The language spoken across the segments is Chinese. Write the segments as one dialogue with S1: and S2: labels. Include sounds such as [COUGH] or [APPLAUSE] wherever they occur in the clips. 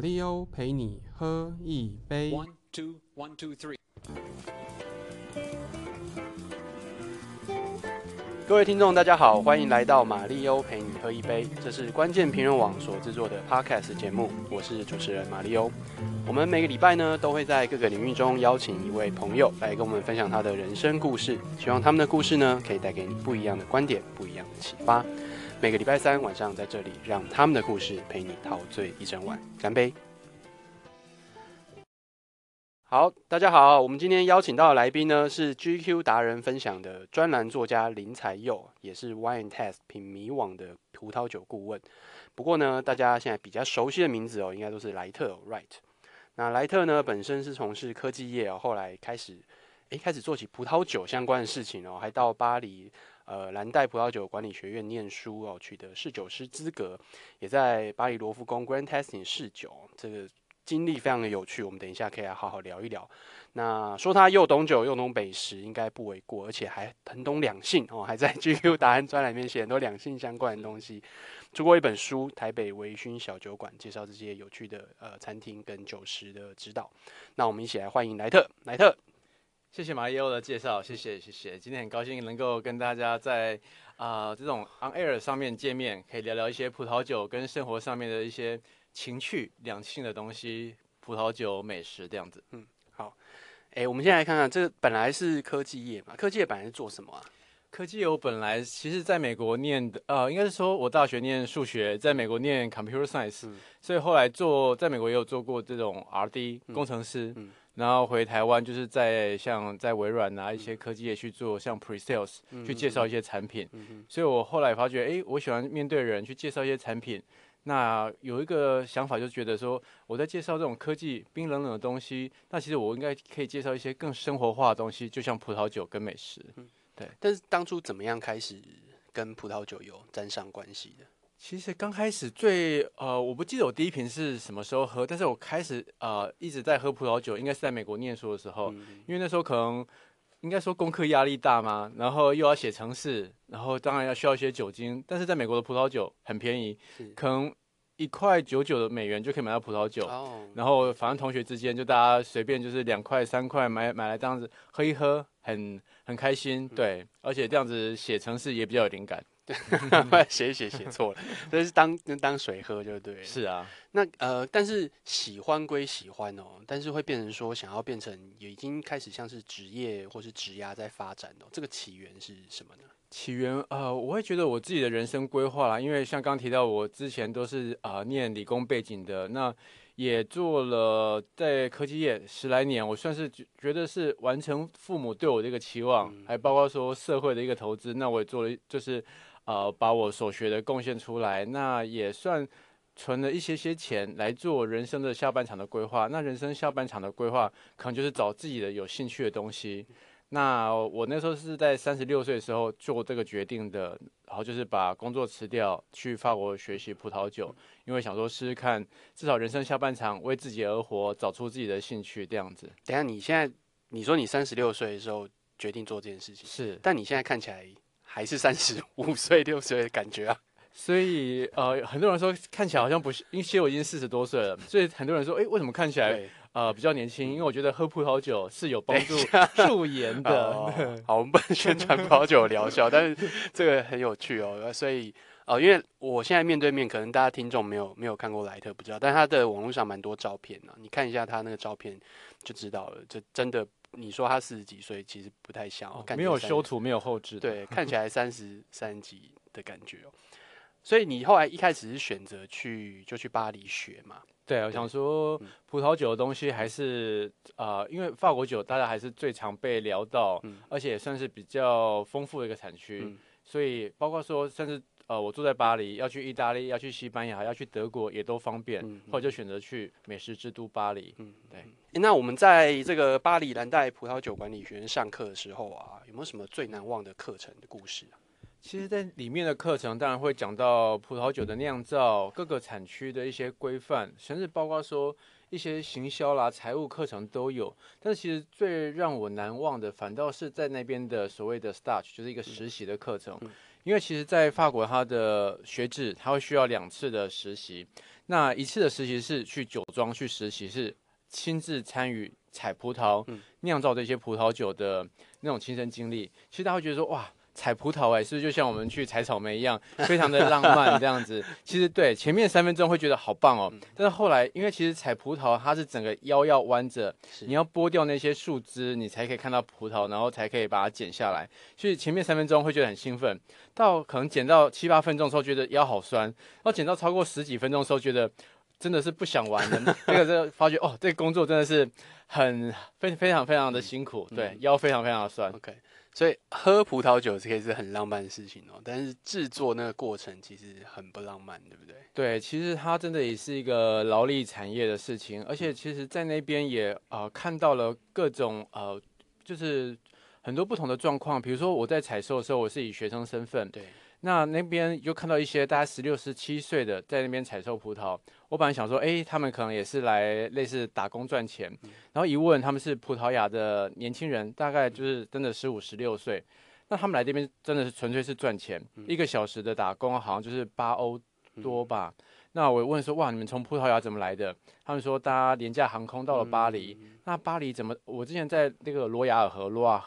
S1: 马里欧陪你喝一杯。
S2: One, two, one, two, three.
S3: 各位听众，大家好，欢迎来到马里欧陪你喝一杯，这是关键评论网所制作的 Podcast 节目，我是主持人马里欧。我们每个礼拜呢，都会在各个领域中邀请一位朋友来跟我们分享他的人生故事，希望他们的故事呢，可以带给你不一样的观点、不一样的启发。每个礼拜三晚上在这里，让他们的故事陪你陶醉一整晚，干杯！好，大家好，我们今天邀请到的来宾呢是 GQ 达人分享的专栏作家林才佑，也是 Wine Test 品迷网的葡萄酒顾问。不过呢，大家现在比较熟悉的名字哦，应该都是莱特、Right。那莱特呢，本身是从事科技业哦，后来开始诶开始做起葡萄酒相关的事情哦，还到巴黎呃蓝带葡萄酒管理学院念书哦，取得侍酒师资格，也在巴黎罗浮宫 Grand Tasting 侍酒，这个经历非常的有趣，我们等一下可以来好好聊一聊。那说他又懂酒又懂美食，应该不为过，而且还很懂两性哦，还在 GQ 答案专栏里面写很多两性相关的东西。出过一本书《台北微醺小酒馆》，介绍这些有趣的呃餐厅跟酒食的指导。那我们一起来欢迎莱特，莱特。
S4: 谢谢马里欧的介绍，谢谢谢谢。今天很高兴能够跟大家在啊、这种 on air 上面见面，可以聊聊一些葡萄酒跟生活上面的一些情趣两性的东西，葡萄酒美食这样子。
S3: 嗯好，哎，我们先来看看，这个本来是科技业嘛，科技业本来是做什么啊？
S4: 科技我本来其实在美国念的，呃，应该是说我大学念数学，在美国念 computer science，、
S3: 嗯
S4: 所以后来做在美国也有做过这种 R&D
S3: 嗯
S4: 工程师，
S3: 嗯
S4: 然后回台湾就是在像在微软啊一些科技业去做像 pre sales、
S3: 嗯
S4: 去介绍一些产品，所以我后来发觉，哎，我喜欢面对人去介绍一些产品。那有一个想法，就觉得说，我在介绍这种科技冰冷冷的东西，那其实我应该可以介绍一些更生活化的东西，就像葡萄酒跟美食。
S3: 对但是当初怎么样开始跟葡萄酒有沾上关系的？
S4: 其实刚开始最呃，我不记得我第一瓶是什么时候喝，但是我开始呃一直在喝葡萄酒，应该是在美国念书的时候，
S3: 嗯
S4: 因为那时候可能应该说功课压力大嘛，然后又要写程式，然后当然要需要一些酒精，但是在美国的葡萄酒很便宜，可能一块九九的美元就可以买到葡萄酒。
S3: 哦，
S4: 然后反正同学之间就大家随便就是两块三块买买来这样子喝一喝，很很开心，对，而且这样子写程式也比较有灵感。[LAUGHS]
S3: 写一写写错了，[LAUGHS] 这是当当水喝就对了。
S4: 是啊，
S3: 那呃，但是喜欢归喜欢哦，但是会变成说想要变成也已经开始像是职业或是职涯在发展哦，这个起源是什么呢？
S4: 起源呃，我会觉得我自己的人生规划啦，因为像刚提到我之前都是啊、呃念理工背景的，那也做了在科技业十来年，我算是觉觉得是完成父母对我的一个期望，
S3: 嗯
S4: 还包括说社会的一个投资，那我也做了就是呃把我所学的贡献出来，那也算。存了一些些钱来做人生的下半场的规划，那人生下半场的规划可能就是找自己的有兴趣的东西，那我那时候是在三十六岁的时候做这个决定的，然后就是把工作辞掉，去法国学习葡萄酒，因为想说试试看，至少人生下半场为自己而活，找出自己的兴趣这样子。
S3: 等下你现在你说你三十六岁的时候决定做这件事情，
S4: 是，
S3: 但你现在看起来还是三十五 [LAUGHS] 岁六岁的感觉啊。
S4: 所以呃，很多人说看起来好像不是，因为其实我已经四十多岁了，所以很多人说，哎，为什么看起来，呃比较年轻？因为我觉得喝葡萄酒是有帮助 [LAUGHS] 驻颜的。
S3: 哦好，我们不能宣传葡萄酒疗效，[LAUGHS] 但是这个很有趣哦。所以呃，因为我现在面对面，可能大家听众没有没有看过莱特，不知道，但他的网络上蛮多照片啊，你看一下他那个照片就知道了。这真的，你说他四十几岁，其实不太像哦，感觉
S4: 没有修图，没有后置。
S3: 对，[LAUGHS] 看起来三十三十几的感觉哦。所以你后来一开始是选择去就去巴黎学嘛？
S4: 对，我想说
S3: 嗯
S4: 葡萄酒的东西还是呃，因为法国酒大家还是最常被聊到，
S3: 嗯
S4: 而且也算是比较丰富的一个产区，
S3: 嗯
S4: 所以包括说甚至呃，我住在巴黎，要去意大利，要去西班牙，要去德国也都方便，
S3: 嗯
S4: 后来就选择去美食之都巴黎。
S3: 嗯，
S4: 对
S3: 诶那我们在这个巴黎蓝带葡萄酒管理学院上课的时候啊，有没有什么最难忘的课程的故事啊？
S4: 其实，在里面的课程当然会讲到葡萄酒的酿造、各个产区的一些规范，甚至包括说一些行销啦、财务课程都有。但是，其实最让我难忘的，反倒是在那边的所谓的 stage，就是一个实习的课程。因为其实，在法国，他的学制他会需要两次的实习。那一次的实习是去酒庄去实习，是亲自参与采葡萄、
S3: 嗯
S4: 酿造这些葡萄酒的那种亲身经历。其实大家会觉得说，哇，采葡萄哎、是不是就像我们去采草莓一样，非常的浪漫这样子？[LAUGHS] 其实对，前面三分钟会觉得好棒哦，但是后来因为其实采葡萄它是整个腰要弯着，你要剥掉那些树枝，你才可以看到葡萄，然后才可以把它剪下来。所以前面三分钟会觉得很兴奋，到可能剪到七八分钟的时候，觉得腰好酸，然后剪到超过十几分钟的时候，觉得真的是不想玩了。[LAUGHS] 这个这个发觉哦，这个工作真的是很非非常非常的辛苦，对
S3: 嗯
S4: 腰非常非常的酸。
S3: OK，所以喝葡萄酒是可以是很浪漫的事情哦，但是制作那个过程其实很不浪漫，对不对？
S4: 对，其实它真的也是一个劳力产业的事情，而且其实在那边也呃看到了各种呃，就是很多不同的状况。比如说我在采收的时候，我是以学生身份，
S3: 对，
S4: 那那边就看到一些大概十六、十七岁的在那边采收葡萄。我本来想说，哎，他们可能也是来类似打工赚钱，然后一问他们是葡萄牙的年轻人，大概就是真的十五、十六岁。那他们来这边真的是纯粹是赚钱，一个小时的打工好像就是八欧多吧。那我问说，哇，你们从葡萄牙怎么来的？他们说搭廉价航空到了巴黎。那巴黎怎么？我之前在那个罗雅尔河罗瓦，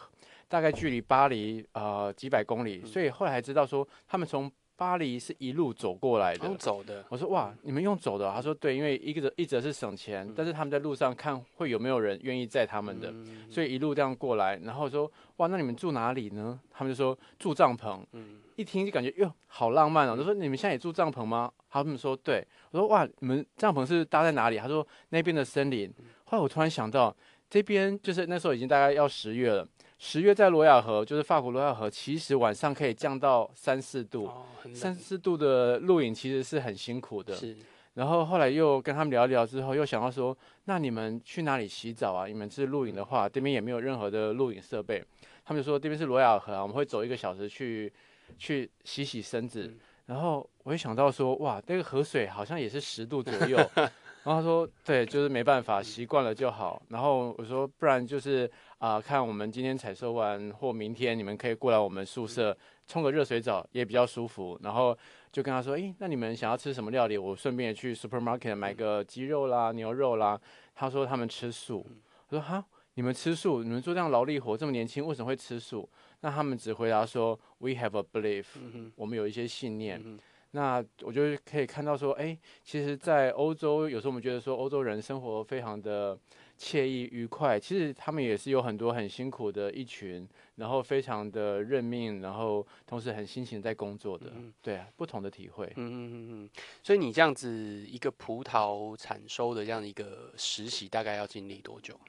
S4: 大概距离巴黎呃几百公里，所以后来才知道说他们从巴黎是一路走过来的。
S3: 用走的，
S4: 我说哇，你们用走的啊？他说对，因为一个一则是省钱，但是他们在路上看会有没有人愿意载他们的，
S3: 嗯
S4: 所以一路这样过来。然后说哇，那你们住哪里呢？他们就说住帐篷。
S3: 嗯
S4: 一听就感觉哟，好浪漫哦！就说你们现在也住帐篷吗？他们说对。我说哇，你们帐篷是搭在哪里？他说那边的森林。后来我突然想到，这边就是那时候已经大概要十月了。十月在罗亚河，就是法国罗亚河，其实晚上可以降到三四度。
S3: 哦，
S4: 三四度的露营其实是很辛苦的。
S3: 是
S4: 然后后来又跟他们聊一聊之后，又想到说，那你们去哪里洗澡啊？你们是露营的话，这边也没有任何的露营设备。他们就说这边是罗亚河啊，我们会走一个小时去去洗洗身子。
S3: 嗯
S4: 然后我就想到说，哇，那个河水好像也是十度左 [LAUGHS] 右。然后他说，对，就是没办法，习惯了就好。然后我说，不然就是啊、看我们今天采收完或明天，你们可以过来我们宿舍冲个热水澡，也比较舒服。然后就跟他说，诶，那你们想要吃什么料理？我顺便也去 supermarket 买个鸡肉啦、牛肉啦。他说他们吃素。我说哈，你们吃素？你们做这样劳力活，这么年轻，为什么会吃素？那他们只回答说，We have a belief，、我们有一些信念。
S3: 嗯
S4: 那我就可以看到说，哎，其实，在欧洲，有时候我们觉得说欧洲人生活非常的惬意愉快，其实他们也是有很多很辛苦的一群，然后非常的认命，然后同时很辛勤在工作的，对啊，不同的体会。
S3: 嗯嗯嗯嗯，所以你这样子一个葡萄产收的这样一个实习，大概要经历多久？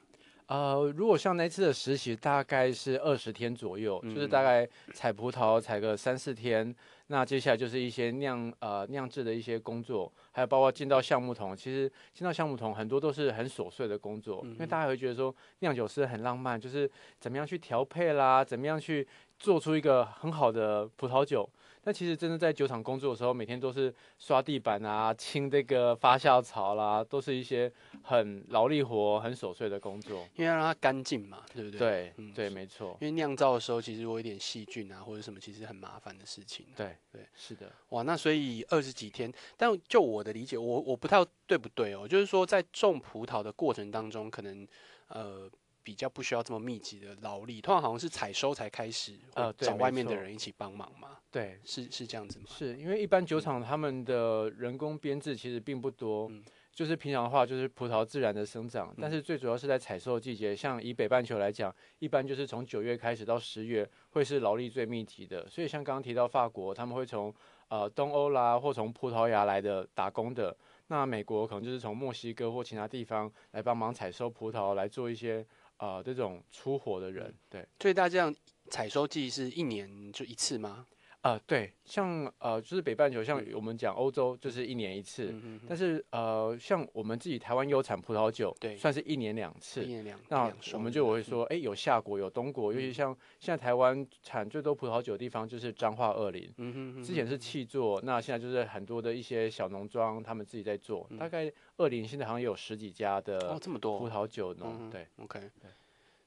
S4: 呃，如果像那次的实习，大概是二十天左右，就是大概采葡萄采个三四天，那接下来就是一些酿呃酿制的一些工作，还有包括进到橡木桶。其实进到橡木桶很多都是很琐碎的工作，因为大家会觉得说酿酒师很浪漫，就是怎么样去调配啦，怎么样去做出一个很好的葡萄酒。但其实真的在酒厂工作的时候，每天都是刷地板啊、清这个发酵槽啦，都是一些很劳力活、很琐碎的工作。
S3: 因为要让它干净嘛，对不对？
S4: 对
S3: 嗯
S4: 对，没错，
S3: 因为酿造的时候，其实如果有一点细菌啊或者什么，其实很麻烦的事情。
S4: 对
S3: 对，
S4: 是的，
S3: 哇，那所以二十几天，但就我的理解，我我不太对不对哦，就是说在种葡萄的过程当中，可能呃比较不需要这么密集的劳力，通常好像是采收才开始，
S4: 呃
S3: 找外面的人一起帮忙嘛，
S4: 对，
S3: 是是这样子吗？
S4: 是因为一般酒厂他们的人工编制其实并不多，
S3: 嗯
S4: 就是平常的话就是葡萄自然的生长，但是最主要是在采收季节，像以北半球来讲，一般就是从九月开始到十月会是劳力最密集的，所以像刚刚提到法国，他们会从呃东欧啦或从葡萄牙来的打工的，那美国可能就是从墨西哥或其他地方来帮忙采收葡萄来做一些呃这种出活的人，对。
S3: 所以大家这样采收季是一年就一次吗？
S4: 啊、对，像呃，就是北半球，像我们讲欧洲，就是一年一次，
S3: 嗯嗯
S4: 但是呃，像我们自己台湾优产葡萄酒，
S3: 对
S4: 算是一年两
S3: 一
S4: 次。
S3: 年两
S4: 那我们就会说，哎、有夏国，有东国，尤其像现在台湾产最多葡萄酒的地方就是彰化二林，
S3: 嗯哼哼
S4: 之前是气做，那现在就是很多的一些小农庄，他们自己在做，大概二林现在好像也有十几家
S3: 哦
S4: 的
S3: 这么多。
S4: 葡萄酒农，
S3: 嗯
S4: 对
S3: ，OK，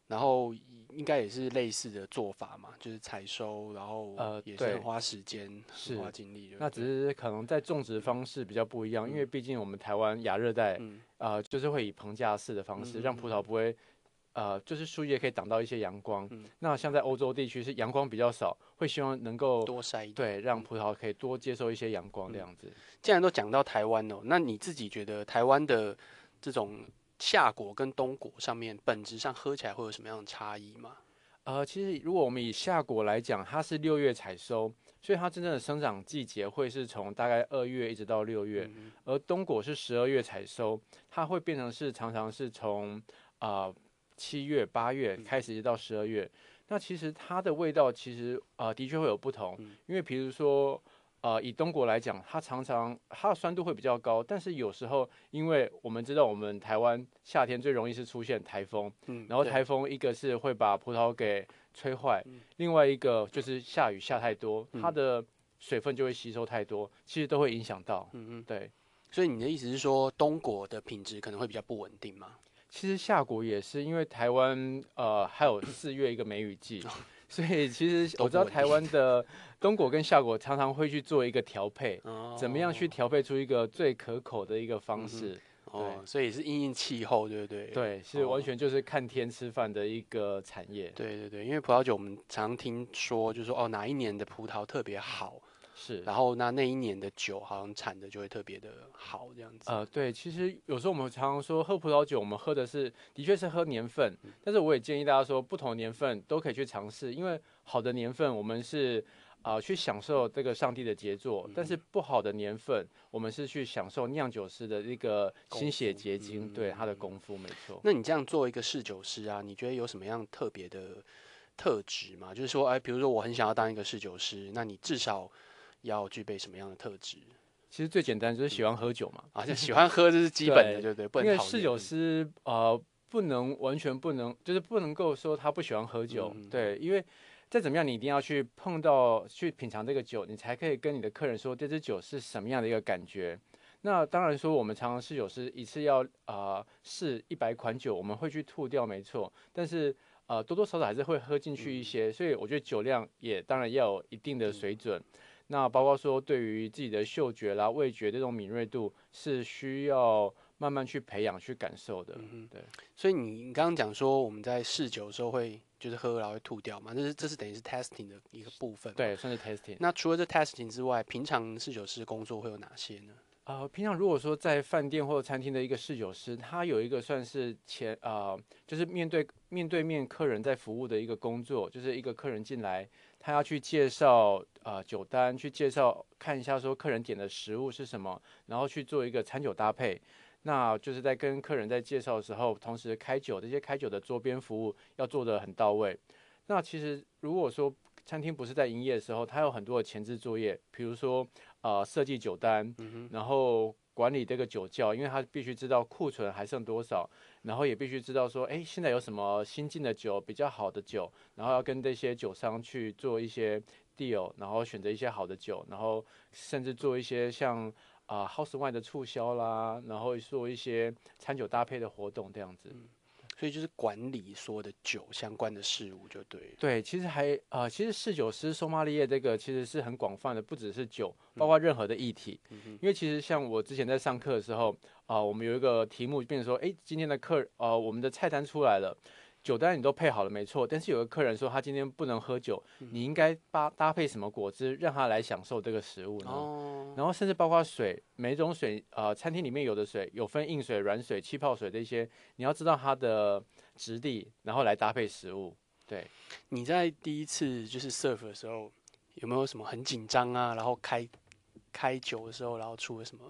S3: 然后应该也是类似的做法嘛，就是采收，然后
S4: 呃
S3: 也是花时间、
S4: 是
S3: 花精力。
S4: 那只是可能在种植方式比较不一样，因为毕竟我们台湾亚热带，
S3: 嗯
S4: 呃，就是会以棚架式的方式，让葡萄不会，呃，就是树叶可以挡到一些阳光。
S3: 嗯
S4: 那像在欧洲地区是阳光比较少，会希望能够
S3: 多晒一点。
S4: 对让葡萄可以多接受一些阳光这样子。
S3: 既然都讲到台湾哦，那你自己觉得台湾的这种夏果跟冬果上面本质上喝起来会有什么样的差异吗？
S4: 呃，其实如果我们以夏果来讲，它是六月采收，所以它真正的生长季节会是从大概二月一直到六月，
S3: 嗯
S4: 而冬果是十二月采收，它会变成是常常是从啊七月八月
S3: 嗯
S4: 开始一直到十二月。那其实它的味道其实呃的确会有不同，
S3: 嗯
S4: 因为比如说呃以冬果来讲，它常常它的酸度会比较高，但是有时候因为我们知道我们台湾夏天最容易是出现台风，
S3: 嗯
S4: 然后台风一个是会把葡萄给吹坏，
S3: 嗯
S4: 另外一个就是下雨下太多，它
S3: 嗯
S4: 的水分就会吸收太多，其实都会影响到。
S3: 嗯嗯，
S4: 对，
S3: 所以你的意思是说冬果的品质可能会比较不稳定吗？
S4: 其实夏果也是因为台湾呃还有四月一个梅雨季，[LAUGHS] 所以其实我知道台湾的冬果跟夏果常常会去做一个调配，
S3: 哦
S4: 怎么样去调配出一个最可口的一个方
S3: 嗯
S4: 式。
S3: 哦，所以是因应气候，对不对？
S4: 对，是
S3: 哦
S4: 完全就是看天吃饭的一个产业。
S3: 对对对，因为葡萄酒我们常听说，就是说哦哪一年的葡萄特别好，
S4: 是。
S3: 然后那那一年的酒好像产的就会特别的好，这样子。
S4: 呃，对，其实有时候我们常常说喝葡萄酒，我们喝的是的确是喝年份，但是我也建议大家说，不同年份都可以去尝试，因为好的年份我们是啊、呃去享受这个上帝的杰作，但是不好的年份我们是去享受酿酒师的一个心血结晶，对他的
S3: 嗯
S4: 功夫没错。
S3: 那你这样做一个侍酒师啊，你觉得有什么样特别的特质吗？就是说，哎，比如说我很想要当一个侍酒师，那你至少要具备什么样的特质
S4: 其实最简单就是喜欢喝酒嘛，
S3: 啊？就喜欢喝，这是基本的，
S4: 对
S3: 对不对？不
S4: 因为侍酒师呃不能完全不能，就是不能够说他不喜欢喝酒，
S3: 嗯
S4: 对，因为再怎么样你一定要去碰到去品尝这个酒，你才可以跟你的客人说这支酒是什么样的一个感觉。那当然说我们常常侍酒师一次要啊试一百款酒，我们会去吐掉没错，但是呃多多少少还是会喝进去一些，所以我觉得酒量也当然要有一定的水准。那包括说对于自己的嗅觉啦、味觉这种敏锐度是需要慢慢去培养、去感受的。
S3: 嗯
S4: 对，
S3: 所以你你刚刚讲说我们在试酒的时候会就是喝然后会吐掉嘛，这是这是等于是 testing 的一个部分。。
S4: 对，算是 testing。
S3: 那除了这 testing 之外，平常试酒师工作会有哪些呢？
S4: 呃，平常如果说在饭店或者餐厅的一个侍酒师，他有一个算是前呃，就是面对面对面客人在服务的一个工作，就是一个客人进来，他要去介绍呃酒单，去介绍看一下说客人点的食物是什么，然后去做一个餐酒搭配。那就是在跟客人在介绍的时候，同时开酒这些开酒的桌边服务要做得很到位。那其实如果说餐厅不是在营业的时候，它有很多的前置作业，比如说呃设计酒单，然后管理这个酒窖，因为他必须知道库存还剩多少，然后也必须知道说，哎，现在有什么新进的酒比较好的酒，然后要跟这些酒商去做一些 deal，然后选择一些好的酒，然后甚至做一些像啊、house wine 的促销啦，然后做一些餐酒搭配的活动这样子。
S3: 所以就是管理所有的酒相关的事物就对了。
S4: 对，其实还呃，其实侍酒师、收马利叶这个其实是很广泛的，不只是酒，包括任何的议题。因为其实像我之前在上课的时候，啊、我们有一个题目，变成说，哎，今天的课，呃，我们的菜单出来了。酒单你都配好了没错，但是有个客人说他今天不能喝酒，你应该搭搭配什么果汁让他来享受这个食物呢？
S3: 哦，
S4: 然后甚至包括水，每种水，呃，餐厅里面有的水有分硬水、软水、气泡水这些，你要知道它的质地，然后来搭配食物。对，
S3: 你在第一次就是 serve 的时候，有没有什么很紧张啊？然后开开酒的时候，然后出了什么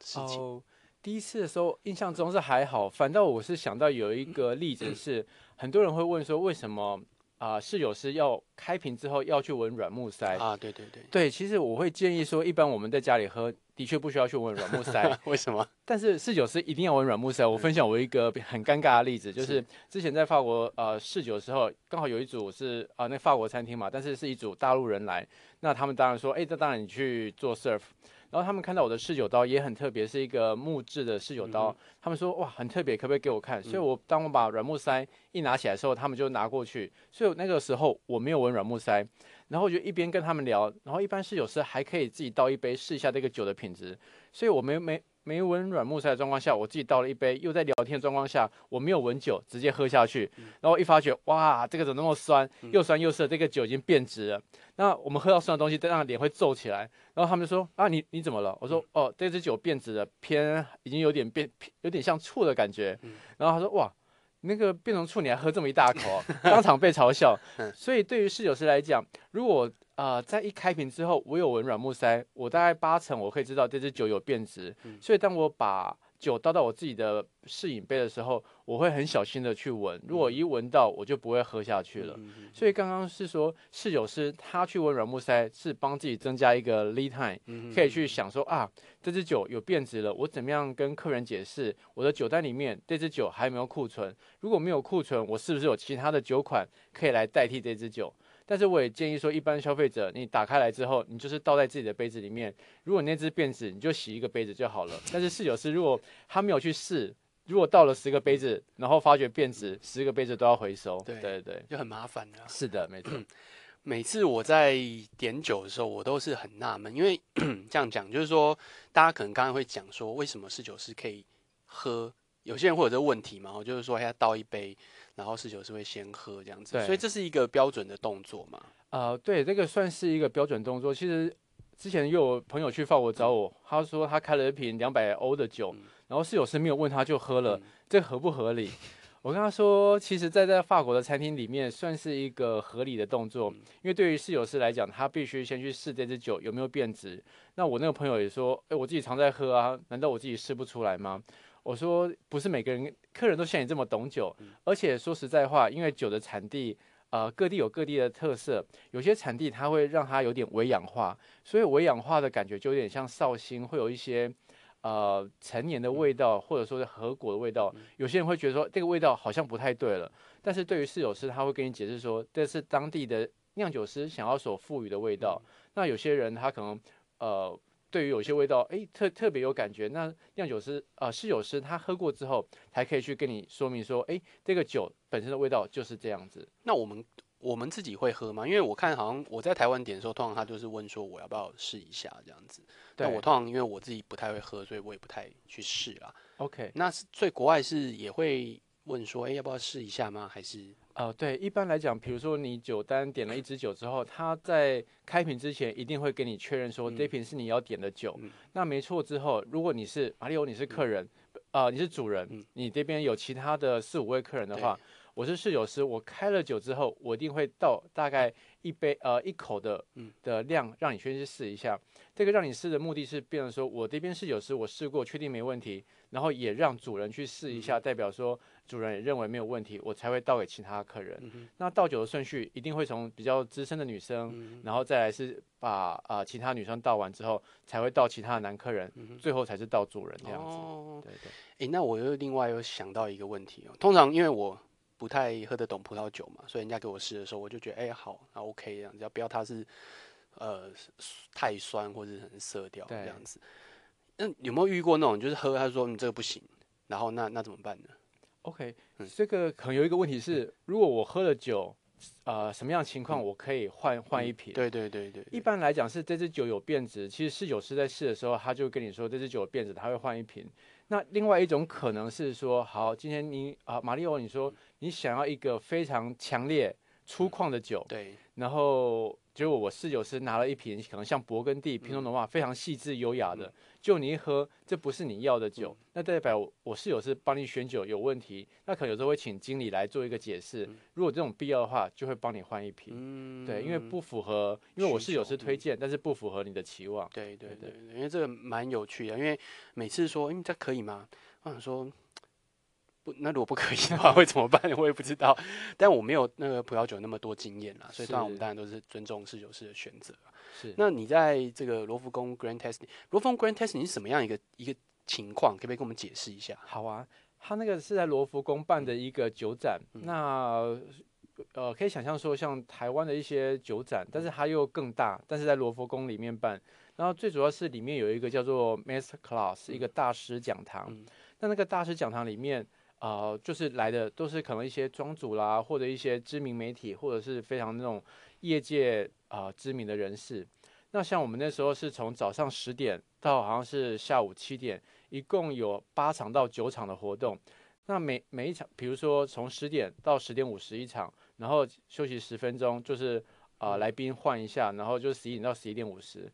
S3: 事情？
S4: 哦，第一次的时候印象中是还好，反倒我是想到有一个例子是，很多人会问说为什么啊侍酒师要开瓶之后要去闻软木塞？
S3: 啊，对对对，
S4: 对，其实我会建议说，一般我们在家里喝的确不需要去闻软木塞，[LAUGHS]
S3: 为什么？
S4: 但是侍酒师一定要闻软木塞。我分享我一个很尴尬的例子，就是之前在法国呃试酒的时候，刚好有一组是啊、那法国餐厅嘛，但是是一组大陆人来，那他们当然说，哎，这当然你去做 serve。然后他们看到我的试酒刀也很特别，是一个木质的试酒刀，
S3: 嗯
S4: 他们说哇很特别，可不可以给我看？所以我当我把软木塞一拿起来的时候，他们就拿过去，所以那个时候我没有闻软木塞，然后我就一边跟他们聊，然后一般试酒师还可以自己倒一杯试一下这个酒的品质，所以我没没。没闻软木塞的状况下，我自己倒了一杯，又在聊天的状况下，我没有闻酒，直接喝下去，然后一发觉，哇，这个怎么那么酸，又酸又涩，这个酒已经变质了。那我们喝到酸的东西，让脸会皱起来。然后他们就说啊，你你怎么了？我说哦，这支酒变质了，偏已经有点变，有点像醋的感觉。然后他说哇，那个变成醋你还喝这么一大口哦，[LAUGHS] 当场被嘲笑。所以对于侍酒师来讲，如果啊，在一开瓶之后，我有闻软木塞，我大概八成我可以知道这支酒有变质。所以当我把酒倒到我自己的试饮杯的时候，我会很小心的去闻。如果一闻到，我就不会喝下去了。所以刚刚是说侍酒师他去闻软木塞，是帮自己增加一个 lead time，可以去想说啊，这支酒有变质了，我怎么样跟客人解释我的酒单里面这支酒还有没有库存？如果没有库存，我是不是有其他的酒款可以来代替这支酒？但是我也建议说，一般消费者你打开来之后，你就是倒在自己的杯子里面。如果那只变质，你就洗一个杯子就好了。但是侍酒师如果他没有去试，如果倒了十个杯子，然后发觉变质，十个杯子都要回收。
S3: 对
S4: 对对，
S3: 就很麻烦的、
S4: 是的，没错。
S3: 每次我在点酒的时候，我都是很纳闷，因为 [CLEARS THROAT] 这样讲就是说，大家可能刚刚会讲说，为什么侍酒师可以喝？有些人会有这个问题嘛，我就是说他倒一杯。然后侍酒师会先喝这样子，所以这是一个标准的动作嘛？
S4: 呃，对，这个算是一个标准动作。其实之前又有朋友去法国找我，他说他开了一瓶两百欧的酒，然后侍酒师没有问他就喝了，这合不合理？[LAUGHS] 我跟他说，其实在在法国的餐厅里面算是一个合理的动作，因为对于侍酒师来讲，他必须先去试这支酒有没有变质。那我那个朋友也说，哎，我自己常在喝啊，难道我自己试不出来吗？我说不是每个人客人都像你这么懂酒，而且说实在话，因为酒的产地，呃，各地有各地的特色，有些产地它会让它有点微氧化，所以微氧化的感觉就有点像绍兴，会有一些呃陈年的味道，或者说是核果的味道。有些人会觉得说这个味道好像不太对了，但是对于侍酒师，他会跟你解释说这是当地的酿酒师想要所赋予的味道。那有些人他可能呃。对于有些味道，哎，特特别有感觉。那酿酒师啊，侍酒师他喝过之后，才可以去跟你说明说，哎，这个酒本身的味道就是这样子。
S3: 那我们我们自己会喝吗？因为我看好像我在台湾点的时候，通常他就是问说我要不要试一下这样子。
S4: 对，
S3: 我通常因为我自己不太会喝，所以我也不太去试啦。
S4: OK，
S3: 那所以国外是也会问说，哎，要不要试一下吗？还是？
S4: 哦，对，一般来讲，比如说你酒单点了一支酒之后，他在开瓶之前一定会跟你确认说这瓶是你要点的酒。那没错之后，如果你是马里欧，你是客人，呃，你是主人，你这边有其他的四五位客人的话，我是侍酒师，我开了酒之后，我一定会倒大概一杯呃一口的的量，让你先去试一下。这个让你试的目的是，变成说我这边侍酒师我试过，确定没问题，然后也让主人去试一下，代表说。主人也认为没有问题，我才会倒给其他客人。那倒酒的顺序一定会从比较资深的女生，然后再来是把啊其他女生倒完之后，才会到其他的男客人，最后才是倒主人这样子。对对。
S3: 哎，那我又另外又想到一个问题哦。通常因为我不太喝得懂葡萄酒嘛，所以人家给我试的时候，我就觉得哎好，那 OK 这样，子要不要它是呃太酸或者很涩掉这样子。那有没有遇过那种就是喝他说你这个不行，然后那那怎么办呢
S4: ？OK，这个可能有一个问题是，如果我喝了酒，呃，什么样情况我可以换换一瓶？
S3: 对对对对。
S4: 一般来讲是这支酒有变质，其实试酒师在试的时候，他就跟你说这支酒有变质，他会换一瓶。那另外一种可能是说，好，今天你啊，马里奥，你说你想要一个非常强烈粗犷的酒，
S3: 对，
S4: 然后结果我侍酒师拿了一瓶，可能像勃艮第、品种的话，非常细致优雅的。就你一喝，这不是你要的酒，那代表我室友是帮你选酒有问题，那可能有时候会请经理来做一个解释。如果这种必要的话，就会帮你换一瓶。对，因为不符合，因为我室友是推荐，但是不符合你的期望。
S3: 对对对，因为这个蛮有趣的，因为每次说，嗯，这可以吗？我想说，不，那如果不可以的话 [LAUGHS] 会怎么办？我也不知道。但我没有那个葡萄酒那么多经验啦，所以当然我们当然都是尊重侍酒师的选择。
S4: 是，
S3: 那你在这个罗浮宫 Grand Testing，罗浮宫 Grand Testing 是什么样一个一个情况？可不可以跟我们解释一下？
S4: 好啊，他那个是在罗浮宫办的一个酒展，那呃可以想象说像台湾的一些酒展，但是它又更大，但是在罗浮宫里面办。然后最主要是里面有一个叫做 Master Class，一个大师讲堂。
S3: 嗯
S4: 那那个大师讲堂里面，呃，就是来的都是可能一些庄主啦，或者一些知名媒体，或者是非常那种业界啊、知名的人士。那像我们那时候是从早上十点到好像是下午七点，一共有八场到九场的活动。那每每一场，比如说从十点到十点五十一场，然后休息十分钟，就是啊、呃来宾换一下，然后就十一点到十一点五十。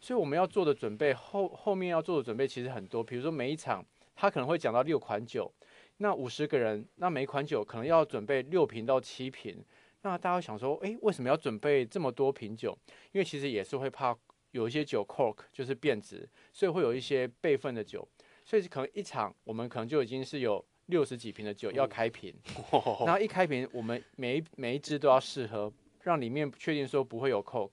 S4: 所以我们要做的准备后后面要做的准备其实很多，比如说每一场他可能会讲到六款酒，那五十个人，那每一款酒可能要准备六瓶到七瓶。那大家会想说，诶，为什么要准备这么多瓶酒？因为其实也是会怕有一些酒 cork 就是变质，所以会有一些备份的酒，所以可能一场我们可能就已经是有六十几瓶的酒要开瓶，[LAUGHS] 然后一开瓶我们每一每一支都要试喝，让里面确定说不会有 cork。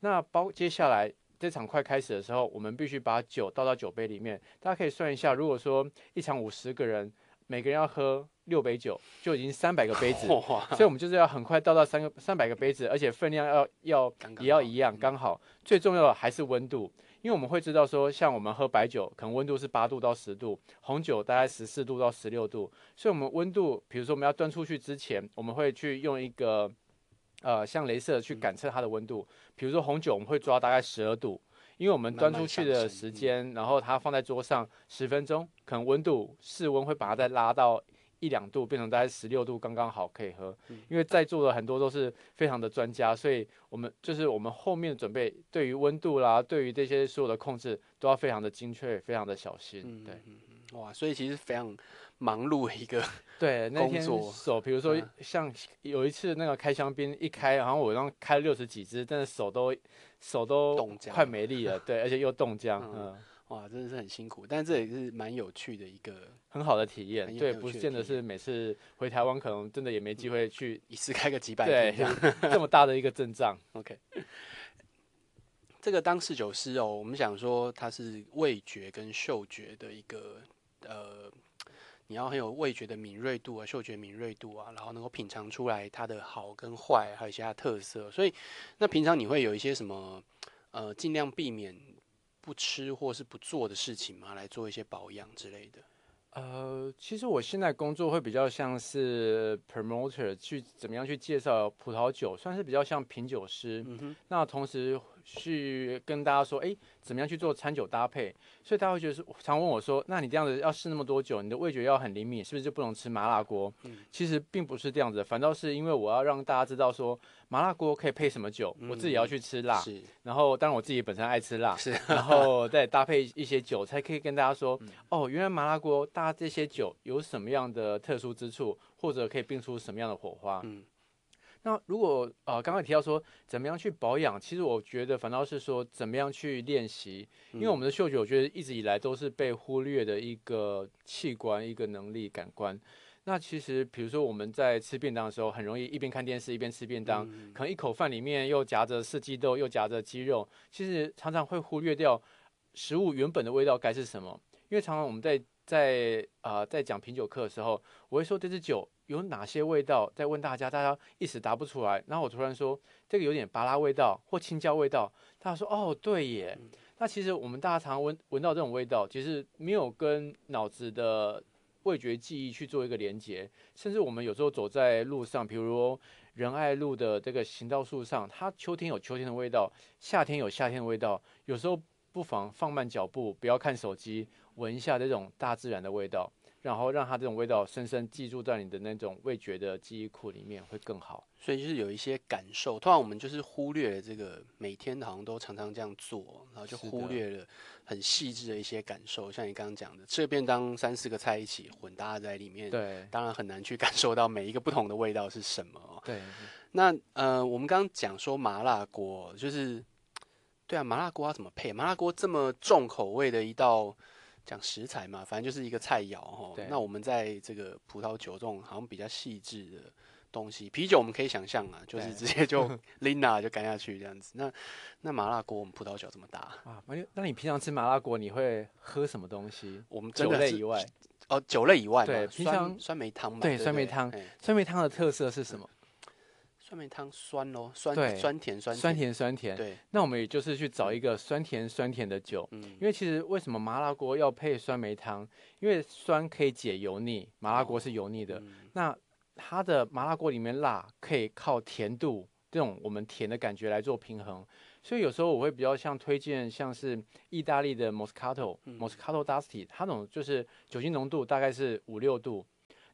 S4: 那包接下来这场快开始的时候，我们必须把酒倒到酒杯里面。大家可以算一下，如果说一场五十个人，每个人要喝六杯酒，就已经三百个杯子。[LAUGHS] 所以我们就是要很快倒到三个三百个杯子，而且分量要要也要一样，刚好。最重要的还是温度，因为我们会知道说，像我们喝白酒，可能温度是八度到十度，红酒大概十四度到十六度，所以我们温度，比如说我们要端出去之前，我们会去用一个呃像镭射去感测它的温度，比如说红酒我们会抓大概十二度。因为我们端出去的时间，然后它放在桌上十分钟，可能温度室温会把它再拉到一两度，变成大概十六度，刚刚好可以喝。
S3: 嗯
S4: 因为在座的很多都是非常的专家，所以我们就是我们后面准备对于温度啦，对于这些所有的控制都要非常的精确，非常的小心。
S3: 嗯
S4: 对
S3: 哇，所以其实非常忙碌的一个，[LAUGHS]
S4: 对，那天手，比如说
S3: 嗯。
S4: 像有一次那个开香槟一开，然后我刚开六十几支，但是手都手都
S3: 冻僵。
S4: 快没力了，对，而且又冻僵，
S3: 嗯。
S4: 嗯。
S3: 哇，真的是很辛苦，但这也是蛮有趣的一个，
S4: 很好的体验对，不见得是每次回台湾可能真的也没机会去，[LAUGHS]
S3: 一次开个几百
S4: 对 [LAUGHS]
S3: 这
S4: 么大的一个阵仗。
S3: OK，这个当侍酒师哦，我们想说它是味觉跟嗅觉的一个呃，你要很有味觉的敏锐度啊，嗅觉敏锐度啊，然后能够品尝出来它的好跟坏，还有一些它的特色。所以，那平常你会有一些什么呃，尽量避免不吃或是不做的事情吗？来做一些保养之类的。
S4: 呃，其实我现在工作会比较像是 promoter，去怎么样去介绍葡萄酒，算是比较像品酒师。
S3: 嗯，
S4: 那同时去跟大家说，哎，怎么样去做餐酒搭配？所以大家会觉得说，常问我说，那你这样子要试那么多酒，你的味觉要很灵敏，是不是就不能吃麻辣锅？
S3: 嗯
S4: 其实并不是这样子，反倒是因为我要让大家知道说，麻辣锅可以配什么酒，我自己也要去吃辣。然后，当然我自己本身爱吃辣，
S3: 是，
S4: 然后再搭配一些酒，才可以跟大家说，
S3: 嗯
S4: 哦，原来麻辣锅搭这些酒有什么样的特殊之处，或者可以并出什么样的火花。
S3: 嗯
S4: 那如果呃刚刚也提到说怎么样去保养，其实我觉得反倒是说怎么样去练习，因为我们的嗅觉，我觉得一直以来都是被忽略的一个器官、一个能力、感官。那其实比如说我们在吃便当的时候，很容易一边看电视一边吃便当，
S3: 嗯
S4: 可能一口饭里面又夹着四季豆，又夹着鸡肉，其实常常会忽略掉食物原本的味道该是什么。因为常常我们在在啊、呃在讲品酒课的时候，我会说这支酒有哪些味道，在问大家，大家一时答不出来。然后我突然说这个有点巴拉味道或青椒味道，大家说哦对耶。那其实我们大家常常闻闻到这种味道，其实没有跟脑子的味觉记忆去做一个连接，甚至我们有时候走在路上，比如仁爱路的这个行道树上，它秋天有秋天的味道，夏天有夏天的味道，有时候不妨放慢脚步，不要看手机，闻一下这种大自然的味道，然后让它这种味道深深记住在你的那种味觉的记忆库里面，会更好。
S3: 所以就是有一些感受，通常我们就是忽略了这个，每天好像都常常这样做，然后就忽略了很细致的一些感受。像你刚刚讲的，吃个便当三四个菜一起混搭在里面，
S4: 对
S3: 当然很难去感受到每一个不同的味道是什么哦。
S4: 对，[LAUGHS]
S3: 那呃，我们刚刚讲说麻辣锅，就是对啊，麻辣锅要怎么配？麻辣锅这么重口味的一道。讲食材嘛，反正就是一个菜肴哈
S4: 对。
S3: 那我们在这个葡萄酒这种好像比较细致的东西，啤酒我们可以想象啊，就是直接就 [LAUGHS] 拎拿就干下去这样子。那那麻辣锅我们葡萄酒怎么搭？
S4: 啊，那你那你平常吃麻辣锅，你会喝什么东西？
S3: 我们真
S4: 酒类以外，
S3: 哦，酒类以外，
S4: 对平常
S3: 酸梅汤嘛，
S4: 对酸梅汤
S3: 哎
S4: 酸梅汤的特色是什么？
S3: 酸梅汤酸咯，酸酸甜酸
S4: 酸甜酸甜。
S3: 对，
S4: 那我们也就是去找一个酸甜酸甜的酒，
S3: 嗯
S4: 因为其实为什么麻辣锅要配酸梅汤？因为酸可以解油腻，麻辣锅是油腻的。
S3: 嗯
S4: 那它的麻辣锅里面辣可以靠甜度这种我们甜的感觉来做平衡，所以有时候我会比较像推荐像是意大利的 Moscato、
S3: 嗯
S4: Moscato d'Asti，它那种就是酒精浓度大概是五六度，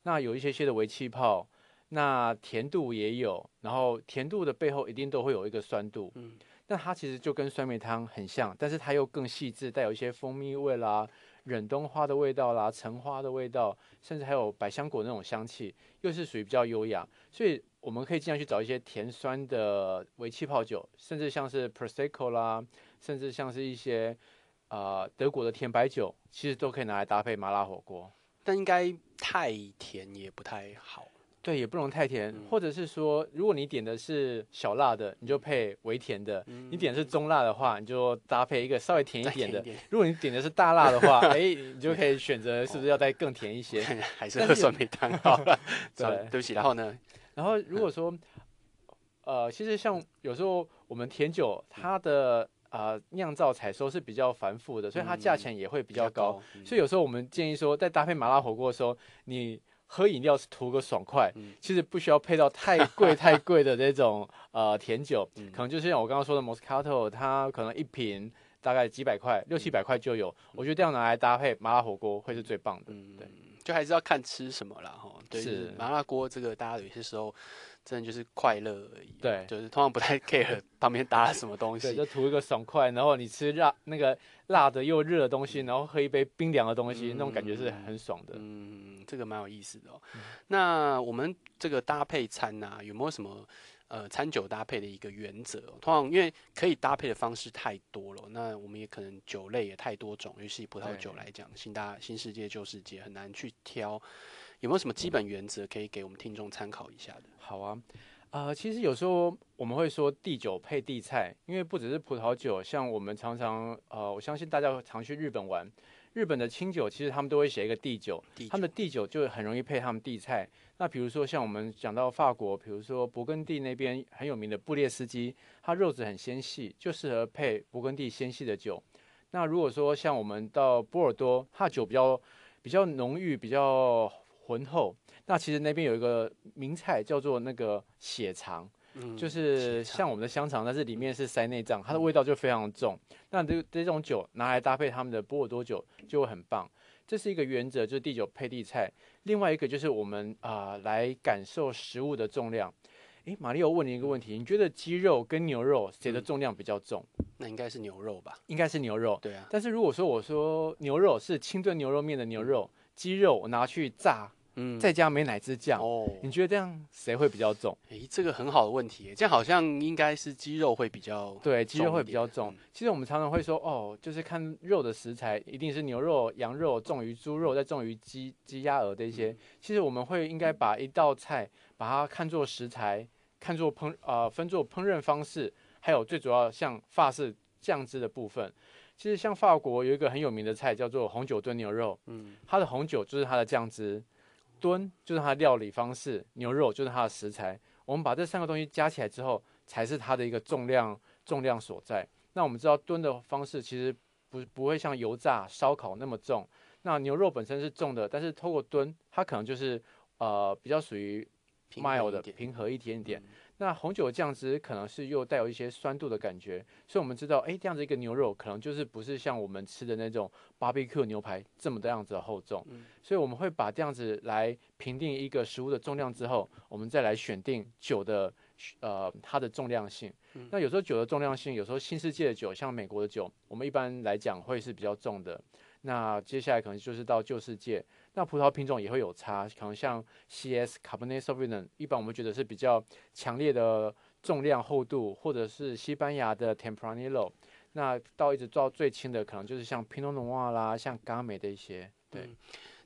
S4: 那有一些些的微气泡，那甜度也有，然后甜度的背后一定都会有一个酸度，
S3: 嗯
S4: 那它其实就跟酸梅汤很像，但是它又更细致，带有一些蜂蜜味啦、忍冬花的味道啦、橙花的味道，甚至还有百香果那种香气，又是属于比较优雅。所以我们可以尽量去找一些甜酸的微气泡酒，甚至像是 prosecco 啦，甚至像是一些呃德国的甜白酒，其实都可以拿来搭配麻辣火锅。
S3: 但应该太甜也不太好。
S4: 对，也不能太甜，
S3: 嗯
S4: 或者是说，如果你点的是小辣的，你就配微甜的；你点的是中辣的话，你就搭配一个稍微甜一
S3: 再
S4: 点的。
S3: 点
S4: 如果你点的是大辣的话，[LAUGHS] 哎，你就可以选择是不是要再更甜一些。[LAUGHS]
S3: 点，还是喝酸梅汤好了。[LAUGHS]
S4: 对
S3: 对不起。然后呢？
S4: 然后如果说，呃，其实像有时候我们甜酒，它的呃酿造采收是比较繁复的，所以它价钱也会比较高。，
S3: 嗯
S4: 所以有时候我们建议说，在搭配麻辣火锅的时候，你喝饮料是图个爽快，
S3: 嗯
S4: 其实不需要配到太贵 [LAUGHS] 太贵的那种呃甜酒，
S3: 嗯
S4: 可能就是像我刚刚说的 Moscato，它可能一瓶大概几百块，六七百块就有。我觉得这样拿来搭配麻辣火锅会是最棒的。
S3: 嗯，
S4: 对，
S3: 就还是要看吃什么啦，哈。对，麻辣锅这个，大家有些时候真的就是快乐而已。
S4: 对
S3: 就是通常不太 [LAUGHS] care 旁边搭了什么东
S4: 对，
S3: 西。
S4: 就图一个爽快，然后你吃辣那个辣的又热的东西，然后喝一杯冰凉的东西，那种感觉是很爽的。
S3: 嗯，这个蛮有意思的哦。那我们这个搭配餐啊、有没有什么呃餐酒搭配的一个原则哦？通常因为可以搭配的方式太多了，那我们也可能酒类也太多种，尤其以葡萄酒
S4: 对
S3: 来讲，新大新世界旧世界很难去挑。有没有什么基本原则可以给我们听众参考一下的？
S4: 好啊，呃，其实有时候我们会说地酒配地菜，因为不只是葡萄酒，像我们常常呃，我相信大家常去日本玩，日本的清酒其实他们都会写一个地酒，
S3: 地
S4: 他们的地酒就很容易配他们地菜。那比如说像我们讲到法国，比如说勃艮第那边很有名的布列斯基，它肉质很纤细，就适合配勃艮第纤细的酒。那如果说像我们到波尔多，它酒比较比较浓郁，比较浑厚。那其实那边有一个名菜叫做那个血肠，
S3: 嗯
S4: 就是像我们的香肠，但是里面是塞内脏，它的味道就非常重。那这这种酒拿来搭配他们的波尔多酒就会很棒。这是一个原则，就是地酒配地菜。另外一个就是我们啊、来感受食物的重量。诶，马里奥问你一个问题，你觉得鸡肉跟牛肉谁的
S3: 嗯
S4: 重量比较重？
S3: 那应该是牛肉吧？
S4: 应该是牛肉。
S3: 对啊，
S4: 但是如果说我说牛肉是清炖牛肉面的牛肉，鸡肉我拿去炸，
S3: 嗯，
S4: 再加美乃滋酱，
S3: 哦，
S4: 你觉得这样谁会比较重？
S3: 诶，这个很好的问题耶，这样好像应该是鸡肉会比较
S4: 对，鸡肉会比较重
S3: 嗯。
S4: 其实我们常常会说，哦，就是看肉的食材，一定是牛肉、羊肉重于猪肉，再重于鸡、鸡、鸭、鹅这些。其实我们会应该把一道菜把它看作食材，看作烹呃分作烹饪方式，还有最主要像法式酱汁的部分。其实像法国有一个很有名的菜叫做红酒炖牛肉，
S3: 嗯
S4: 它的红酒就是它的酱汁，炖就是它的料理方式，牛肉就是它的食材。我们把这三个东西加起来之后，才是它的一个重量重量所在。那我们知道炖的方式其实不不会像油炸、烧烤那么重。那牛肉本身是重的，但是透过炖，它可能就是呃比较属于 mild 的平和一点点。
S3: 嗯
S4: 那红酒的酱汁可能是又带有一些酸度的感觉，所以我们知道，哎，这样子一个牛肉可能就是不是像我们吃的那种 barbecue 牛排这么的样子的厚重，
S3: 嗯
S4: 所以我们会把这样子来评定一个食物的重量之后，我们再来选定酒的呃它的重量性。
S3: 嗯
S4: 那有时候酒的重量性，有时候新世界的酒，像美国的酒，我们一般来讲会是比较重的。那接下来可能就是到旧世界，那葡萄品种也会有差，可能像 CS Cabernet Sauvignon，一般我们觉得是比较强烈的重量厚度，或者是西班牙的 Tempranillo，那到一直到最轻的，可能就是像 Pinot Noir 啦，像 g a m 的一些，对。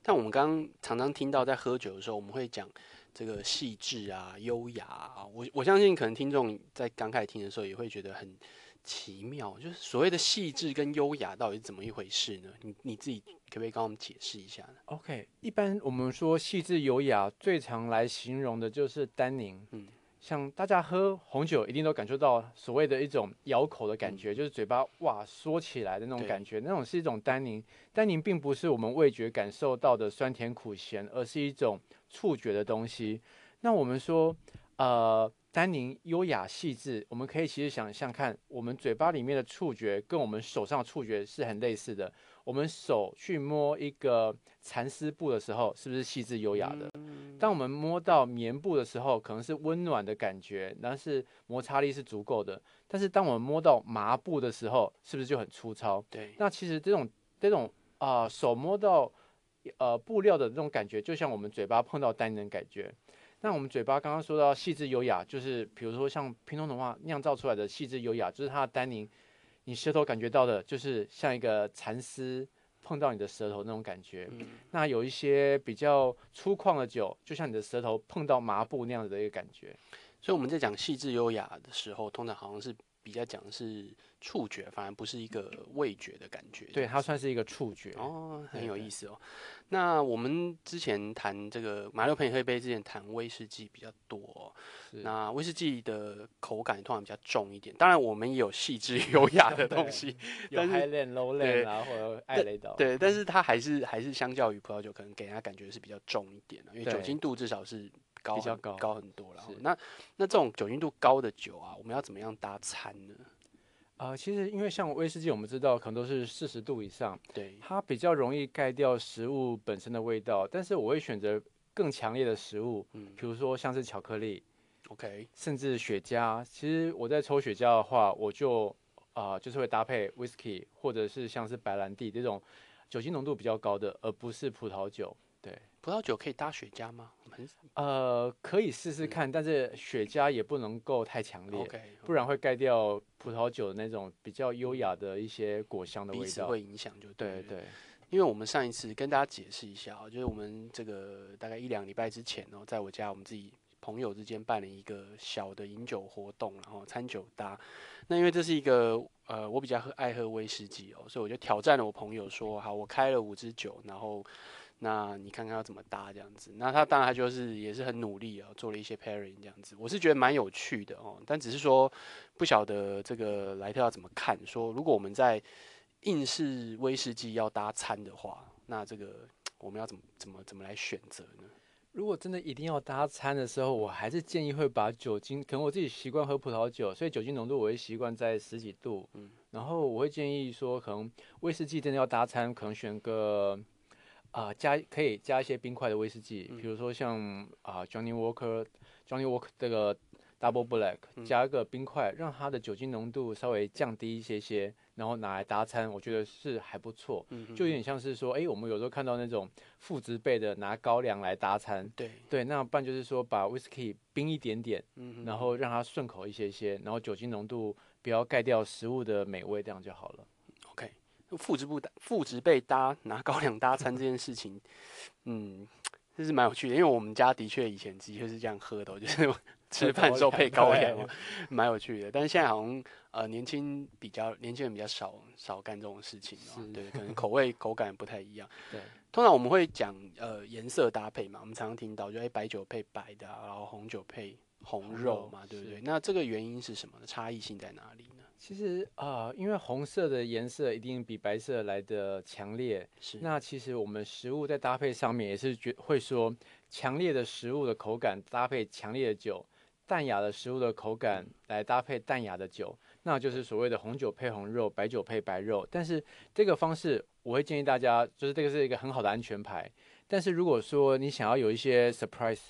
S3: 但我们刚刚常常听到在喝酒的时候，我们会讲这个细致啊、优雅啊。我我相信可能听众在刚开始听的时候也会觉得很奇妙，就是所谓的细致跟优雅到底是怎么一回事呢？你你自己可不可以跟我们解释一下呢
S4: ？OK，一般我们说细致优雅，最常来形容的就是单宁。
S3: 嗯
S4: 像大家喝红酒一定都感受到所谓的一种咬口的感觉，就是嘴巴哇缩起来的那种感觉，那种是一种单宁。单宁并不是我们味觉感受到的酸甜苦咸，而是一种触觉的东西。那我们说，呃，单宁优雅细致，我们可以其实想象看，我们嘴巴里面的触觉跟我们手上的触觉是很类似的。我们手去摸一个蚕丝布的时候，是不是细致优雅的？当我们摸到棉布的时候，可能是温暖的感觉，但是摩擦力是足够的。但是当我们摸到麻布的时候，是不是就很粗糙？
S3: 对，
S4: 那其实这种这种啊、手摸到呃布料的这种感觉，就像我们嘴巴碰到单宁的感觉。那我们嘴巴刚刚说到细致优雅，就是比如说像拼通的话酿造出来的细致优雅，就是它的单宁，你舌头感觉到的，就是像一个蚕丝碰到你的舌头那种感觉。
S3: 嗯
S4: 那有一些比较粗犷的酒，就像你的舌头碰到麻布那样子的一个感觉。
S3: 所以我们在讲细致优雅的时候，通常好像是比较讲的是触觉，反而不是一个味觉的感觉。
S4: 对，它算是一个触觉。
S3: 哦，很有意思哦。那我们之前谈这个马六朋友喝一杯之前谈威士忌比较多哦、那威士忌的口感通常比较重一点，当然我们也有细致优雅 [LAUGHS] 的东西，
S4: 有
S3: 但是
S4: high land、low
S3: 对
S4: land 啊，或者艾雷岛。
S3: 对，但是它还是还是相较于葡萄酒，可能给人家感觉是比较重一点的，因为酒精度至少是高
S4: 比较高
S3: 高很多了。
S4: 是
S3: 那那这种酒精度高的酒啊，我们要怎么样搭餐呢？
S4: 啊、其实因为像威士忌，我们知道可能都是四十度以上，
S3: 对，
S4: 它比较容易盖掉食物本身的味道。但是我会选择更强烈的食物，
S3: 嗯
S4: 比如说像是巧克力
S3: ，，OK，
S4: 甚至雪茄。其实我在抽雪茄的话，我就啊、就是会搭配 whisky，或者是像是白兰地这种酒精浓度比较高的，而不是葡萄酒。对，
S3: 葡萄酒可以搭雪茄吗？我们很
S4: 呃，可以试试看，但是雪茄也不能够太强烈。不然会盖掉葡萄酒的那种比较优雅的一些果香的味道。
S3: 此会影响就了
S4: 对对，
S3: 因为我们上一次跟大家解释一下啊，就是我们这个大概一两礼拜之前哦，在我家我们自己朋友之间办了一个小的饮酒活动，然后餐酒搭。那因为这是一个呃，我比较喝爱喝威士忌哦，所以我就挑战了我朋友说，好，我开了五支酒，然后那你看看要怎么搭这样子。那他当然他就是也是很努力啊，做了一些 pairing 这样子。我是觉得蛮有趣的哦，但只是说不晓得这个莱特要怎么看，说如果我们在硬式威士忌要搭餐的话，那这个 [TSK] 我们要怎么怎么怎么来选择呢？
S4: 如果真的一定要搭餐的时候，我还是建议会把酒精，可能我自己习惯喝葡萄酒，所以酒精浓度我会习惯在十几度。
S3: 嗯
S4: 然后我会建议说，可能威士忌真的要搭餐，可能选个啊、加可以加一些冰块的威士忌，
S3: 嗯
S4: 比如说像啊、Johnny Walker、Johnny Walker 这个 Double Black，
S3: 嗯
S4: 加个冰块，让它的酒精浓度稍微降低一些些，然后拿来搭餐，我觉得是还不错。
S3: 嗯
S4: 就有点像是说，哎、我们有时候看到那种父职辈的拿高粱来搭餐，
S3: 对，
S4: 对，那不然就是说把 whisky 冰一点点，然后让它顺口一些些，然后酒精浓度不要盖掉食物的美味，这样就好了。
S3: 父职不搭父职被搭拿高粱搭餐这件事情，[LAUGHS] 嗯，这是蛮有趣的，因为我们家的确以前的确是这样喝的哦，[LAUGHS] 就是吃饭的时候配高粱哦，蛮有趣的。但是现在好像呃年轻比较年轻人比较少少干这种事情对，可能口味口感不太一样。[LAUGHS]
S4: 对，
S3: 通常我们会讲呃颜色搭配嘛，我们常常听到就哎白酒配白的、啊，然后红酒配红
S4: 红肉
S3: 肉嘛，对不对？那这个原因是什么呢？差异性在哪里呢？
S4: 其实啊、因为红色的颜色一定比白色来的强烈，
S3: 是
S4: 那其实我们食物在搭配上面也是觉会说，强烈的食物的口感搭配强烈的酒，淡雅的食物的口感来搭配淡雅的酒，那就是所谓的红酒配红肉，白酒配白肉。但是这个方式，我会建议大家，就是这个是一个很好的安全牌。但是如果说你想要有一些 surprise，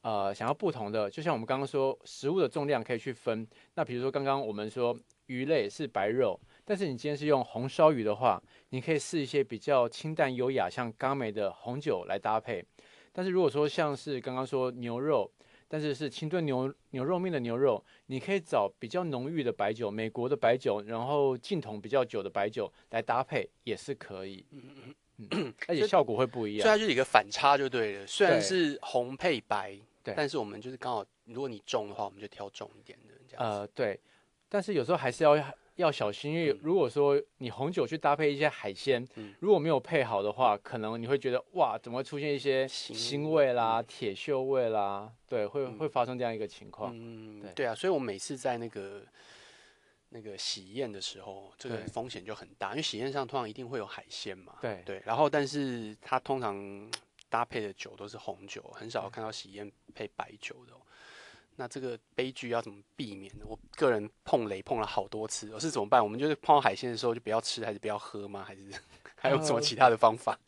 S4: 呃，想要不同的，就像我们刚刚说，食物的重量可以去分。那比如说刚刚我们说鱼类是白肉，但是你今天是用红烧鱼的话，你可以试一些比较清淡优雅，像刚梅的红酒来搭配。但是如果说像是刚刚说牛肉，但是是清炖牛牛肉面的牛肉，你可以找比较浓郁的白酒，美国的白酒，然后进桶比较久的白酒来搭配也是可以，嗯，[CLEARS THROAT] 而且效果会不一样。
S3: 所以它就是一个反差就对了。虽然是红配白，
S4: 对
S3: 但是我们就是刚好，如果你重的话，我们就挑重一点的这样子。
S4: 呃，对，但是有时候还是要要小心，因为如果说你红酒去搭配一些海鲜，
S3: 嗯。
S4: 如果没有配好的话，可能你会觉得哇，怎么会出现一些
S3: 腥
S4: 腥味啦、铁锈味啦，对，会会发生这样一个情况。
S3: 嗯
S4: 对，
S3: 对啊，所以我每次在那个那个喜宴的时候，这个风险就很大，因为喜宴上通常一定会有海鲜嘛。
S4: 对。
S3: 对，然后但是它通常搭配的酒都是红酒，很少看到喜宴配白酒的哦、那这个悲剧要怎么避免呢？我个人碰雷碰了好多次，我是怎么办？我们就是碰到海鲜的时候就不要吃，还是不要喝吗？还是 [LAUGHS] 还有什么
S4: 呃
S3: 其他的方法？[LAUGHS]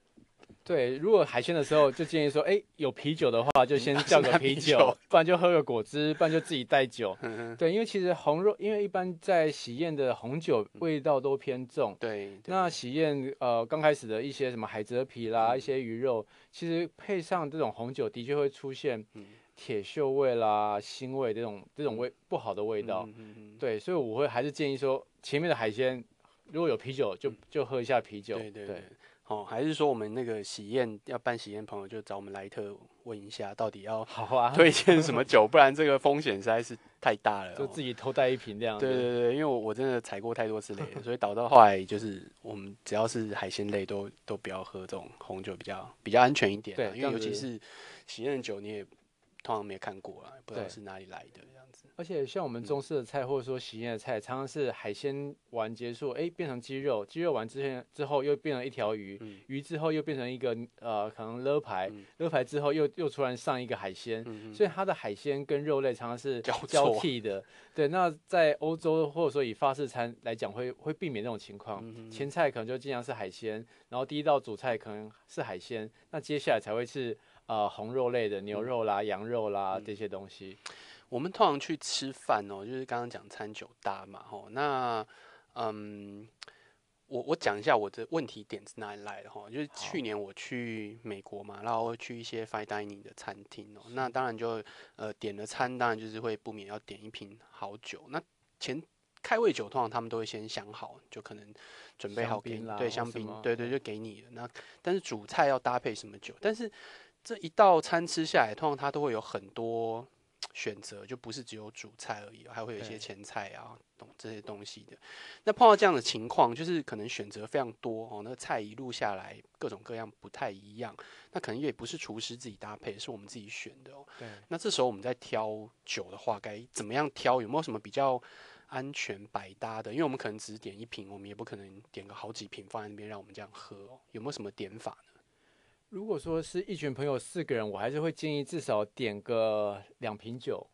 S4: 对，如果海鲜的时候，就建议说，哎，有啤酒的话，就先叫个啤
S3: 啤酒
S4: 酒，不然就喝个果汁，不然就自己带酒。[LAUGHS]
S3: 嗯
S4: 对，因为其实红肉，因为一般在喜宴的红酒味道都偏重。
S3: 对，对
S4: 那喜宴呃刚开始的一些什么海蜇皮啦，一些鱼肉，其实配上这种红酒，的确会出现
S3: 嗯
S4: 铁锈味啦、腥味这种这种味不好的味道。对，所以我会还是建议说，前面的海鲜如果有啤酒，就就喝一下啤酒。
S3: 对对对，哦，还是说我们那个喜宴要办喜宴，朋友就找我们莱特问一下，到底要
S4: 好啊，[LAUGHS]
S3: 推荐什么酒，不然这个风险实在是太大了、哦。
S4: 就自己偷带一瓶这样子。
S3: 对对对，因为我我真的踩过太多次雷，所以导到后来就是我们只要是海鲜类都都不要喝这种红酒，比较比较安全一点、啊。
S4: 对
S3: 因为尤其是喜宴的酒，你也通常没看过啊，不知道是哪里来的这样子。
S4: 而且像我们中式的菜，或者说喜宴的菜，常常是海鲜完结束，哎，变成鸡肉，鸡肉完之前之后又变成一条鱼，
S3: 嗯。
S4: 鱼之后又变成一个呃可能勒排
S3: 嗯，
S4: 勒排之后又又突然上一个海鲜，
S3: 嗯
S4: 所以它的海鲜跟肉类常常是
S3: 交
S4: 交替的。对，那在欧洲或者说以法式餐来讲，会会避免这种情况。
S3: 嗯
S4: 前菜可能就尽量是海鲜，然后第一道主菜可能是海鲜，那接下来才会是呃红肉类的牛肉啦、羊肉啦、
S3: 嗯
S4: 这些东西。
S3: 我们通常去吃饭哦，就是刚刚讲餐酒搭嘛，吼，那嗯，我我讲一下我的问题点是哪里来的哈，就是去年我去美国嘛，然后去一些 fine dining 的餐厅哦，那当然就呃点了餐，当然就是会不免要点一瓶好酒，那前开胃酒通常他们都会先想好，就可能准备好给你，对香槟对对，就给你了。那但是主菜要搭配什么酒？但是这一道餐吃下来，通常它都会有很多选择，就不是只有主菜而已，还会有一些前菜啊，懂这些东西的。那碰到这样的情况，就是可能选择非常多哦，那个菜一路下来各种各样不太一样，那可能也不是厨师自己搭配，是我们自己选的哦。
S4: 对。
S3: 那这时候我们在挑酒的话，该怎么样挑？有没有什么比较安全百搭的？因为我们可能只点一瓶，我们也不可能点个好几瓶放在那边让我们这样喝哦。有没有什么点法呢？
S4: 如果说是一群朋友四个人，我还是会建议至少点个两瓶酒，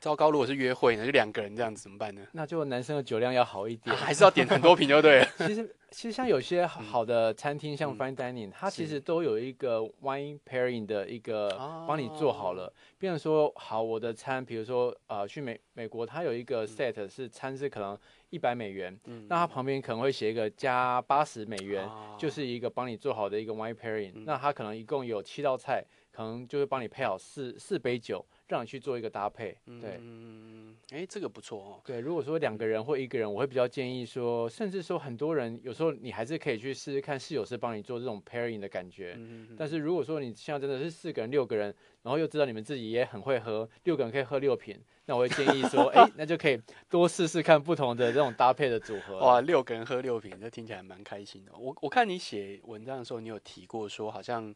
S3: 糟糕，如果是约会呢，就两个人这样子怎么办呢？
S4: 那就男生的酒量要好一点。
S3: 啊还是要点很多瓶就对了。[LAUGHS]
S4: 其实其实像有些好的餐厅，像
S3: 嗯。
S4: Fine dining，它其
S3: 是
S4: 实都有一个 wine pairing 的一个帮你做好
S3: 哦。
S4: 了。比如说，好，我的餐，比如说呃，去美美国，它有一
S3: 嗯。
S4: 个 set 是餐是可能一百美元，
S3: 嗯。
S4: 那它旁边可能会写一个加八十美元，
S3: 啊。
S4: 就是一个帮你做好的一个 wine pairing，、
S3: 嗯。
S4: 那它可能一共有七道菜，可能就会帮你配好四四杯酒，让你去做一个搭配。对
S3: 嗯，哎，这个不错哦。
S4: 对，如果说两个人或一个人，我会比较建议说，甚至说很多人有时候你还是可以去试试看室友是帮你做这种 pairing 的感觉。
S3: 嗯
S4: 但是如果说你现在真的是四个人、六个人，然后又知道你们自己也很会喝，六个人可以喝六瓶，那我会建议说，[LAUGHS] 哎，那就可以多试试看不同的这种搭配的组合。
S3: 哇，六个人喝六瓶，这听起来蛮开心的。我我看你写文章的时候，你有提过说，好像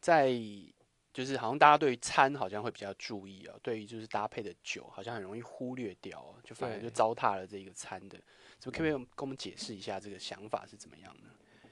S3: 在就是好像大家对于餐好像会比较注意啊，对于就是搭配的酒好像很容易忽略掉啊，就反而就糟蹋了这个餐的。所以可不可以跟我们解释一下这个想法是怎么样呢？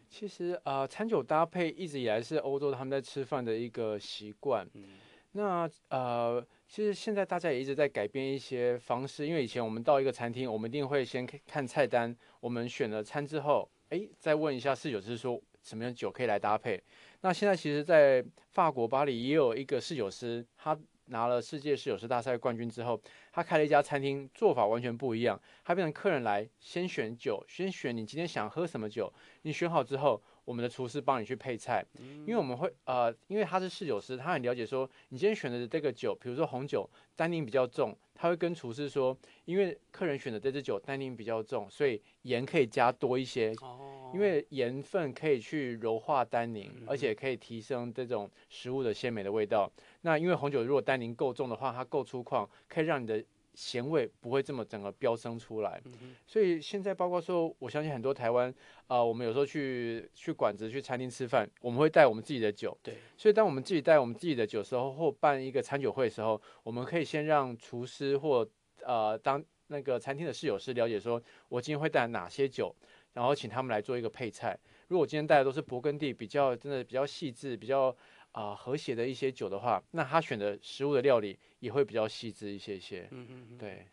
S4: 其实呃，餐酒搭配一直以来是欧洲他们在吃饭的一个习惯。
S3: 嗯
S4: 那呃，其实现在大家也一直在改变一些方式，因为以前我们到一个餐厅，我们一定会先看看菜单，我们选了餐之后，诶，再问一下侍酒师说什么样的酒可以来搭配。那现在其实，在法国巴黎也有一个侍酒师，他拿了世界侍酒师大赛冠军之后，他开了一家餐厅，做法完全不一样。他变成客人来先选酒，先选你今天想喝什么酒，你选好之后，我们的厨师帮你去配菜。因为我们会呃，因为他是侍酒师，他很了解说你今天选的这个酒，比如说红酒，单宁比较重，他会跟厨师说，因为客人选的这支酒单宁比较重，所以盐可以加多一些，
S3: 哦
S4: 因为盐分可以去柔化单宁
S3: 嗯，
S4: 而且可以提升这种食物的鲜美的味道。那因为红酒如果单宁够重的话，它够粗犷，可以让你的咸味不会这么整个飙升出来。所以现在包括说，我相信很多台湾啊、我们有时候去去馆子、去餐厅吃饭，我们会带我们自己的酒。
S3: 对，
S4: 所以当我们自己带我们自己的酒的时候，或办一个餐酒会的时候，我们可以先让厨师或呃当那个餐厅的侍酒师了解说，我今天会带哪些酒，然后请他们来做一个配菜。如果我今天带的都是勃艮第比较真的比较细致、比较啊、和谐的一些酒的话，那他选的食物的料理也会比较细致一些些。
S3: 嗯嗯嗯。
S4: 对，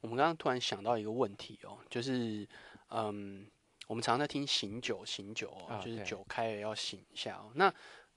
S3: 我们刚刚突然想到一个问题哦，就是嗯，我们常常在听醒酒，醒酒哦，就是酒开了要醒一下哦。那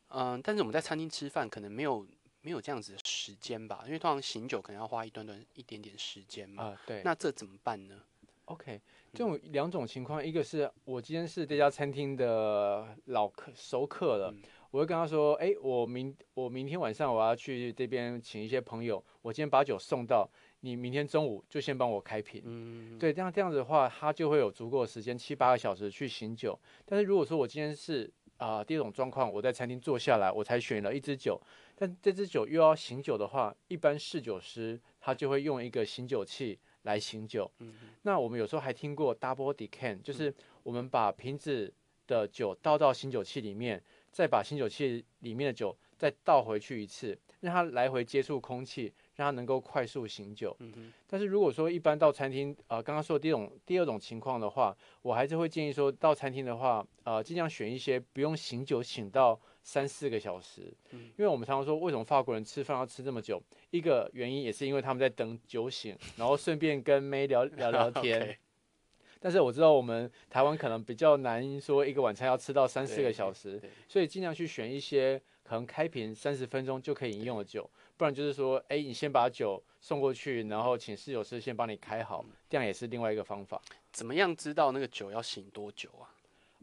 S3: 嗯，但是我们在餐厅吃饭可能没有没有这样子的时间吧，因为通常醒酒可能要花一段段一点点时间嘛。
S4: 啊、对。
S3: 那这怎么办呢？
S4: OK，这种两种情况，一个是我今天是这家餐厅的老客熟客了，
S3: 嗯
S4: 我会跟他说，哎、我明我明天晚上我要去这边请一些朋友，我今天把酒送到，你明天中午就先帮我开瓶。
S3: 嗯，
S4: 对，这样这样子的话，他就会有足够的时间，七八个小时去醒酒。但是如果说我今天是啊、第一种状况，我在餐厅坐下来，我才选了一支酒，但这支酒又要醒酒的话，一般侍酒师他就会用一个醒酒器来醒酒。
S3: 嗯
S4: 那我们有时候还听过 double decant，就是我们把瓶子的酒倒到醒酒器里面，再把醒酒器里面的酒再倒回去一次，让它来回接触空气，让它能够快速醒酒。
S3: 嗯哼，
S4: 但是如果说一般到餐厅，呃，刚刚说的第一种、第二种情况的话，我还是会建议说到餐厅的话，呃，尽量选一些不用醒酒醒到三四个小时，
S3: 嗯。
S4: 因为我们常常说为什么法国人吃饭要吃这么久，一个原因也是因为他们在等酒醒，然后顺便跟妹聊 [LAUGHS] 聊聊天。但是我知道我们台湾可能比较难说一个晚餐要吃到三四个小时，所以尽量去选一些可能开瓶三十分钟就可以饮用的酒，不然就是说，哎，你先把酒送过去，然后请侍酒师先帮你开好，这样也是另外一个方法。
S3: 怎么样知道那个酒要醒多久啊？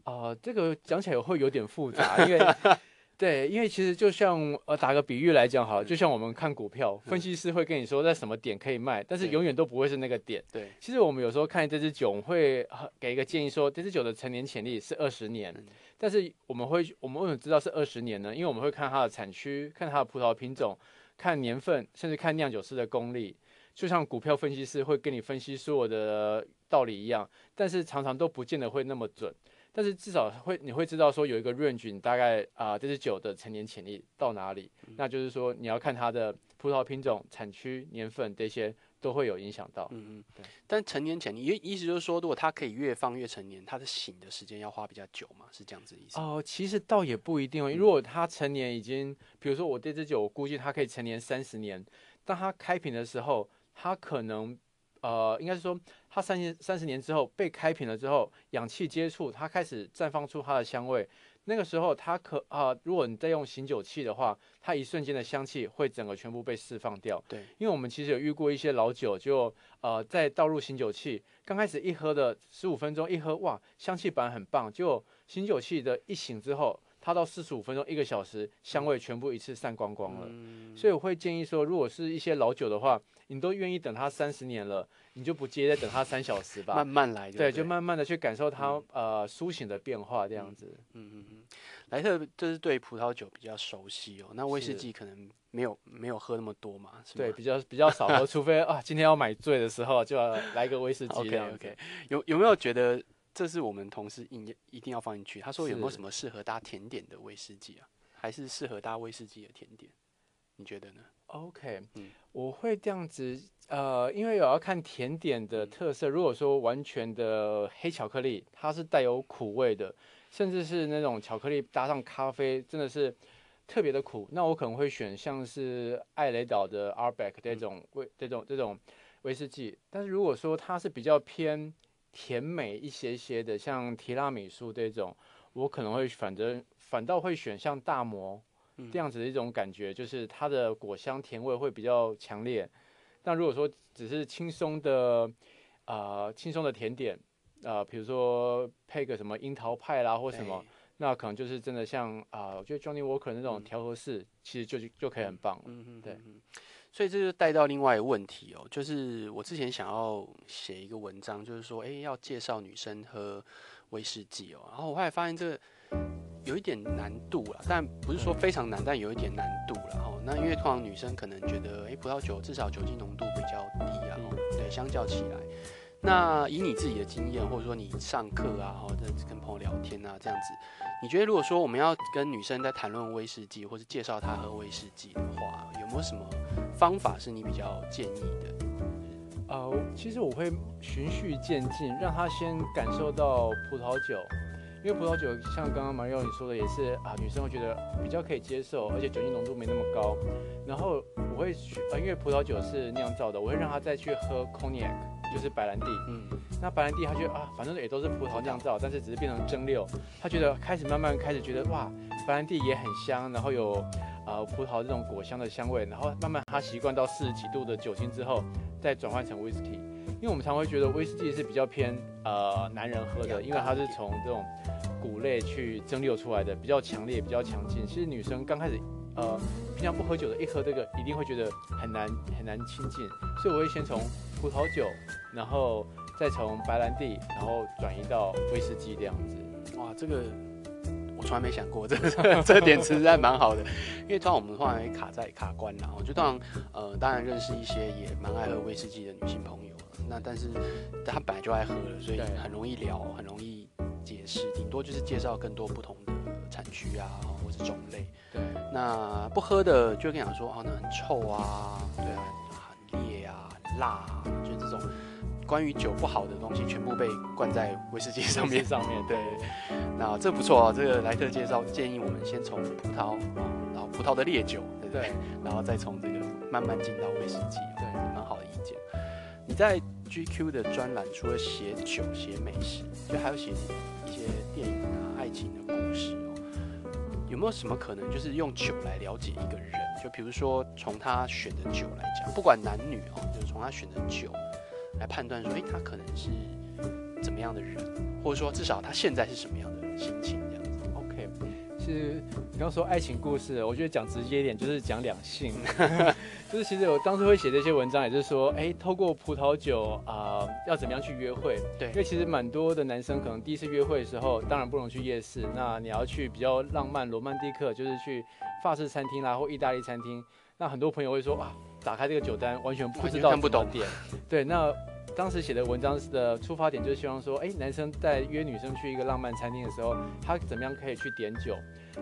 S4: 啊、这个讲起来会有点复杂，因为 [LAUGHS] 对，因为其实就像呃打个比喻来讲好了，就像我们看股票，分析师会跟你说在什么点可以卖，但是永远都不会是那个点。
S3: 对，
S4: 其实我们有时候看这只酒，我们会呃给一个建议说，这只酒的成年潜力是二十年，
S3: 嗯
S4: 但是我们会我们为什么知道是二十年呢？因为我们会看它的产区，看它的葡萄品种，看年份，甚至看酿酒师的功力。就像股票分析师会跟你分析所有的道理一样，但是常常都不见得会那么准。但是至少会你会知道说有一个 range，你大概啊、这支酒的成年潜力到哪里？那就是说你要看它的葡萄品种、产区、年份这些都会有影响到。
S3: 嗯嗯
S4: 对。
S3: 但成年潜力意意思就是说，如果它可以越放越成年，它的醒的时间要花比较久嘛？是这样子的意思吗？
S4: 哦、其实倒也不一定哦。如果它成年已经，比如说我这支酒，我估计它可以成年三十年，当它开瓶的时候，它可能，呃，应该是说，它三十三十年之后被开瓶了之后，氧气接触，它开始绽放出它的香味。那个时候，它可啊、如果你再用醒酒器的话，它一瞬间的香气会整个全部被释放掉。
S3: 对，
S4: 因为我们其实有遇过一些老酒，就呃在倒入醒酒器，刚开始一喝的十五分钟一喝，哇，香气本来很棒，结果醒酒器的一醒之后，它到四十五分钟一个小时，香味全部一次散光光了。
S3: 嗯，
S4: 所以我会建议说，如果是一些老酒的话，你都愿意等它三十年了，你就不接再等它三小时吧
S3: 慢。慢来，
S4: 对，
S3: 不
S4: 就慢慢的去感受它、呃苏醒的变化，这样子。
S3: 嗯嗯嗯，莱特就是对葡萄酒比较熟悉哦，那威士忌可能没有没有喝那么多嘛，是
S4: 对，比较比较少喝，除非 [LAUGHS] 啊今天要买醉的时候，就要来个威士忌这
S3: ，OK
S4: 样子。
S3: OK，有有没有觉得这是我们同事应一定要放进去？他说有没有什么适合搭甜点的威士忌啊？还是适合搭威士忌的甜点？你觉得呢？
S4: OK，、
S3: 嗯
S4: 我会这样子，呃，因为有要看甜点的特色。如果说完全的黑巧克力，它是带有苦味的，甚至是那种巧克力搭上咖啡，真的是特别的苦，那我可能会选像是艾雷岛的 Arbeck 这种威、这种这种威士忌。但是如果说它是比较偏甜美一些些的，像提拉米苏这种，我可能会反正反倒会选像大摩。这样子的一种感觉，就是它的果香甜味会比较强烈。那如果说只是轻松的，呃，轻松的甜点，呃，比如说配个什么樱桃派啦或什么，那可能就是真的像啊、我觉得 Johnny Walker 那种调和式，其实就就就可以很棒了。
S3: 嗯嗯，
S4: 对
S3: 所以这就带到另外一个问题哦，就是我之前想要写一个文章，就是说，哎，要介绍女生喝威士忌哦，然后我后来发现这个有一点难度了，但不是说非常难，但有一点难度了哈。那因为通常女生可能觉得，哎，葡萄酒至少酒精浓度比较低啊，哦对，相较起来。那以你自己的经验，或者说你上课啊，或者跟朋友聊天啊，这样子，你觉得如果说我们要跟女生在谈论威士忌，或是介绍她喝威士忌的话，有没有什么方法是你比较建议的？
S4: 呃，其实我会循序渐进，让她先感受到葡萄酒，因为葡萄酒像刚刚马里奥你说的，也是啊，女生会觉得比较可以接受，而且酒精浓度没那么高。然后我会去，呃，因为葡萄酒是酿造的，我会让她再去喝 cognac，就是白兰地。
S3: 嗯，
S4: 那白兰地，他觉得啊，反正也都是葡萄酿造，但是只是变成蒸馏，他觉得开始慢慢开始觉得哇，白兰地也很香，然后有呃葡萄这种果香的香味，然后慢慢他习惯到四十几度的酒精之后，再转换成威士忌。因为我们常会觉得威士忌是比较偏呃男人喝的，因为它是从这种谷类去蒸馏出来的，比较强烈，比较强劲。其实女生刚开始呃平常不喝酒的，一喝这个一定会觉得很难很难亲近，所以我会先从葡萄酒，然后再从白兰地，然后转移到威士忌这样子。
S3: 哇，这个我从来没想过，这个 [LAUGHS] 这个点实还蛮好的，因为通常我们通常会卡在卡关啦，我就通常呃当然认识一些也蛮爱喝威士忌的女性朋友，那但是他本来就爱喝了，所以很容易聊，很容易解释，顶多就是介绍更多不同的产区啊，或者种类。
S4: 对，
S3: 那不喝的就会跟你讲说，哦，那很臭啊，对啊，很烈啊，很辣啊，就是这种关于酒不好的东西，全部被灌在威士忌上面。
S4: 上面
S3: 对，那这不错啊，这个莱特介绍建议我们先从葡萄啊，然后葡萄的烈酒，对不对？
S4: 对
S3: 然后再从这个慢慢进到威士忌，
S4: 对
S3: 蛮好的。你在 GQ 的专栏除了写酒、写美食，就还有写一些电影啊、爱情的故事哦。有没有什么可能就是用酒来了解一个人？就比如说从他选的酒来讲，不管男女哦，就是从他选的酒来判断说，诶，他可能是怎么样的人，或者说至少他现在是什么样的心情。
S4: 实你刚说爱情故事，我觉得讲直接一点就是讲两性，[LAUGHS] 就是其实我当时会写这些文章，也就是说，哎，透过葡萄酒啊、要怎么样去约会？
S3: 对
S4: 因为其实蛮多的男生可能第一次约会的时候，当然不能去夜市，那你要去比较浪漫、罗曼蒂克，就是去法式餐厅啦或意大利餐厅。那很多朋友会说啊，打开这个酒单完全不知道
S3: 看不懂
S4: 怎么点。[LAUGHS] 对，那当时写的文章的出发点就是希望说，哎，男生在约女生去一个浪漫餐厅的时候，他怎么样可以去点酒？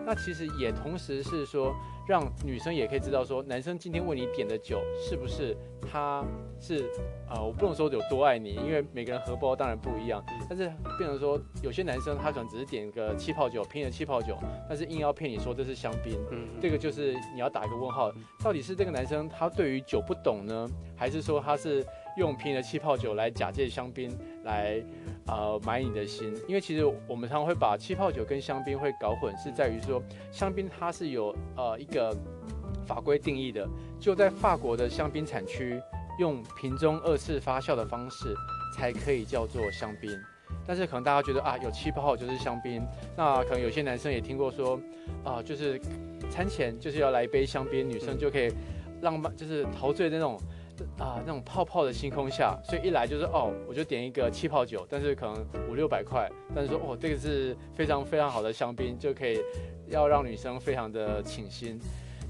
S4: 那其实也同时是说，让女生也可以知道说，男生今天为你点的酒是不是他是呃，我不能说有多爱你，因为每个人荷包当然不一样，但是变成说，有些男生他可能只是点个气泡酒，便宜的气泡酒，但是硬要骗你说这是香槟，
S3: 嗯，
S4: 这个就是你要打一个问号，到底是这个男生他对于酒不懂呢，还是说他是用便宜的气泡酒来假借香槟来呃买你的心？因为其实我们常常会把气泡酒跟香槟会搞混，是在于说香槟它是有呃一个法规定义的，就在法国的香槟产区用瓶中二次发酵的方式才可以叫做香槟。但是可能大家觉得啊，有气泡就是香槟，那可能有些男生也听过说，啊、就是餐前就是要来一杯香槟，女生就可以浪漫，就是陶醉那种啊那种泡泡的星空下，所以一来就是哦，我就点一个气泡酒，但是可能五六百块，但是说哦这个是非常非常好的香槟，就可以要让女生非常的倾心。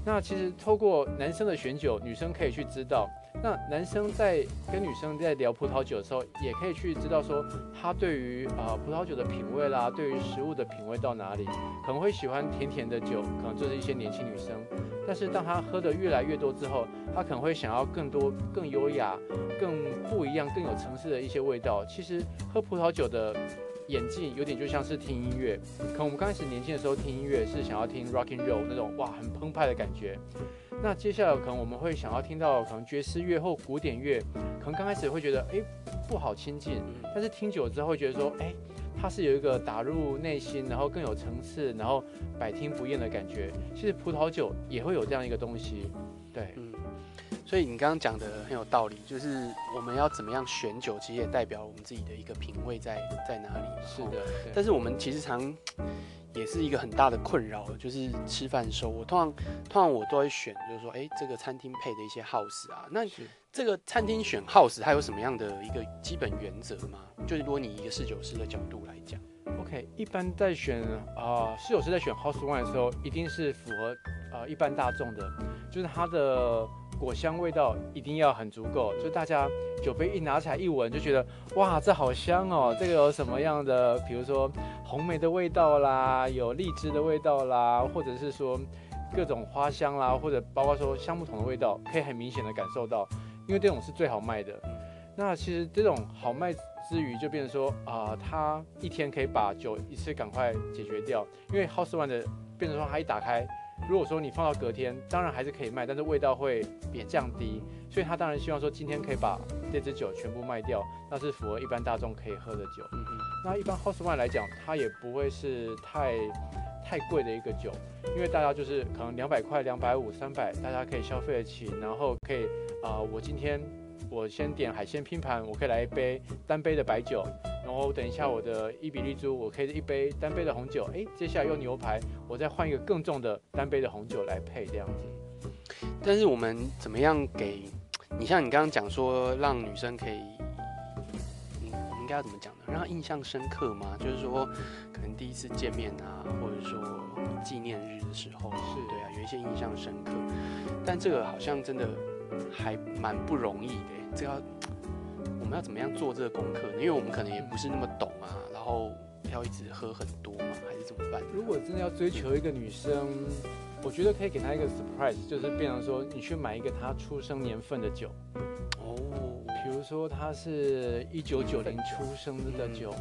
S4: 那其实透过男生的选酒，女生可以去知道，那男生在跟女生在聊葡萄酒的时候，也可以去知道说他对于啊、葡萄酒的品味啦，对于食物的品味到哪里，可能会喜欢甜甜的酒，可能就是一些年轻女生。但是当他喝的越来越多之后，他可能会想要更多、更优雅、更不一样、更有层次的一些味道。其实喝葡萄酒的演技有点就像是听音乐，可能我们刚开始年轻的时候听音乐是想要听 rock and roll 那种哇很澎湃的感觉。那接下来可能我们会想要听到可能爵士乐或古典乐，可能刚开始会觉得诶不好亲近，但是听久了之后会觉得说诶它是有一个打入内心，然后更有层次，然后百听不厌的感觉。其实葡萄酒也会有这样一个东西，对。
S3: 嗯，所以你刚刚讲的很有道理，就是我们要怎么样选酒，其实也代表我们自己的一个品味在在哪里。哦
S4: 是的，
S3: 但是我们其实常也是一个很大的困扰，就是吃饭的时候，我通常通常我都会选，就是说，哎，这个餐厅配的一些 house 啊，那
S4: 是
S3: 这个餐厅选 house 它有什么样的一个基本原则吗？就是如果你一个侍酒师的角度来讲
S4: ，OK，一般在选啊、室友是在选 House Wine 的时候，一定是符合呃一般大众的，就是它的果香味道一定要很足够，就是大家酒杯一拿起来一闻就觉得哇，这好香哦，这个有什么样的，比如说红梅的味道啦，有荔枝的味道啦，或者是说各种花香啦，或者包括说橡木桶的味道，可以很明显的感受到，因为这种是最好卖的。那其实这种好卖之余，就变成说啊、他一天可以把酒一次赶快解决掉，因为 House One 的变成说它一打开，如果说你放到隔天，当然还是可以卖，但是味道会也降低，所以他当然希望说今天可以把这支酒全部卖掉，那是符合一般大众可以喝的酒。
S3: 嗯嗯
S4: 那一般 House One 来讲，它也不会是太太贵的一个酒，因为大家就是可能两百块、两百五、三百，大家可以消费得起，然后可以啊、我今天我先点海鲜拼盘，我可以来一杯单杯的白酒，然后等一下我的伊比利猪，我可以一杯单杯的红酒，诶，接下来用牛排，我再换一个更重的单杯的红酒来配这样子。
S3: 但是我们怎么样给你？像你刚刚讲说，让女生可以，应该要怎么讲呢？让她印象深刻吗？就是说，可能第一次见面啊，或者说纪念日的时候，
S4: 是
S3: 对啊，有一些印象深刻。但这个好像真的还蛮不容易的，这要 [TSK] 我们要怎么样做这个功课呢？因为我们可能也不是那么懂啊，然后要一直喝很多嘛，还是怎么办？
S4: 如果真的要追求一个女生，我觉得可以给她一个 surprise，就是变成说你去买一个她出生年份的酒，
S3: 哦，
S4: 比如说她是一九九零出生的酒，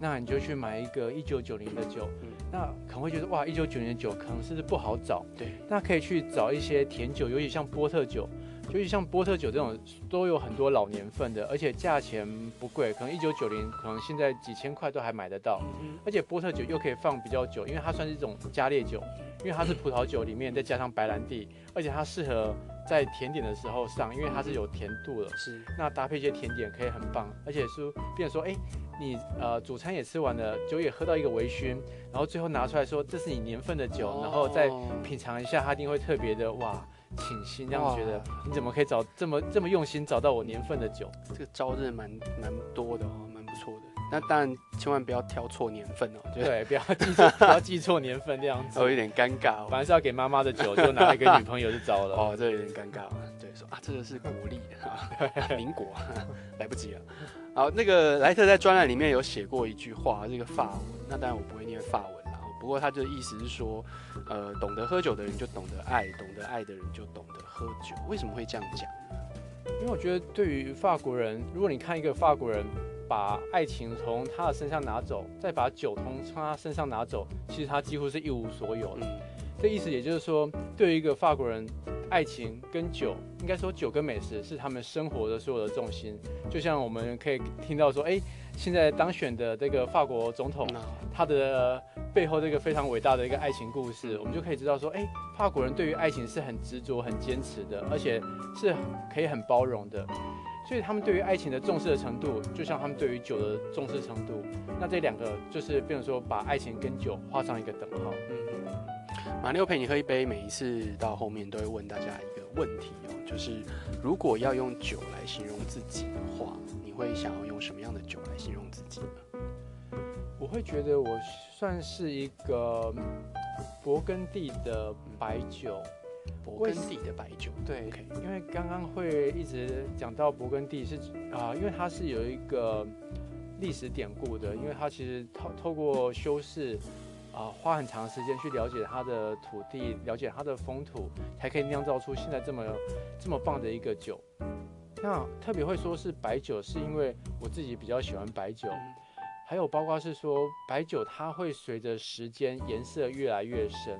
S4: 那你就去买一个一九九零的酒，
S3: 嗯。
S4: 那可能会觉得哇，一九九零的酒可能是不好找，
S3: 对，
S4: 那可以去找一些甜酒，尤其像波特酒，尤其像波特酒这种都有很多老年份的，而且价钱不贵，可能一九九零，可能现在几千块都还买得到。
S3: 嗯
S4: 而且波特酒又可以放比较久，因为它算是一种加烈酒，因为它是葡萄酒里面再加上白兰地，而且它适合在甜点的时候上，因为它是有甜度的。
S3: 是，
S4: 那搭配一些甜点可以很棒，而且是变成说，哎，你呃主餐也吃完了，酒也喝到一个微醺，然后最后拿出来说这是你年份的酒，然后再
S3: 哦
S4: 品尝一下，它一定会特别的哇，倾心，让
S3: 哇
S4: 你觉得你怎么可以找这么这么用心找到我年份的酒？
S3: 这个招真的蛮蛮多的哦，蛮不错的。那当然千万不要挑错年份哦，就
S4: 对，不要记错，[LAUGHS] 不要记错年份这样子
S3: 哦。有点尴尬哦。
S4: 本来是要给妈妈的酒，就拿来给女朋友就糟了。[LAUGHS]
S3: 哦，这有点尴尬。对，说啊，这个是国历啊，[LAUGHS] 民国，来不及了。好，那个莱特在专栏里面有写过一句话，这个法文，那当然我不会念法文啦。不过他的意思是说，呃，懂得喝酒的人就懂得爱，懂得爱的人就懂得喝酒。为什么会这样讲呢？
S4: 因为我觉得对于法国人，如果你看一个法国人把爱情从他的身上拿走，再把酒从从他身上拿走，其实他几乎是一无所有的。
S3: 嗯，
S4: 这意思也就是说，对于一个法国人，爱情跟酒，应该说酒跟美食是他们生活的所有的重心。就像我们可以听到说，哎，现在当选的这个法国总统，他的背后这个非常伟大的一个爱情故事，我们就可以知道说，哎，法国人对于爱情是很执着、很坚持的，而且是可以很包容的。所以他们对于爱情的重视的程度，就像他们对于酒的重视程度。那这两个就是变成说，把爱情跟酒画上一个等号。
S3: 嗯，马六陪你喝一杯，每一次到后面都会问大家一个问题哦，就是如果要用酒来形容自己的话，你会想要用什么样的酒来形容自己呢？
S4: 我会觉得我算是一个勃艮第的白酒。
S3: 勃艮第的白酒，
S4: 对因为刚刚会一直讲到勃艮第是啊、因为它是有一个历史典故的，因为它其实透透过修饰啊、花很长时间去了解它的土地，了解它的风土，才可以酿造出现在这么这么棒的一个酒。那特别会说是白酒，是因为我自己比较喜欢白酒，还有包括是说白酒它会随着时间颜色越来越深。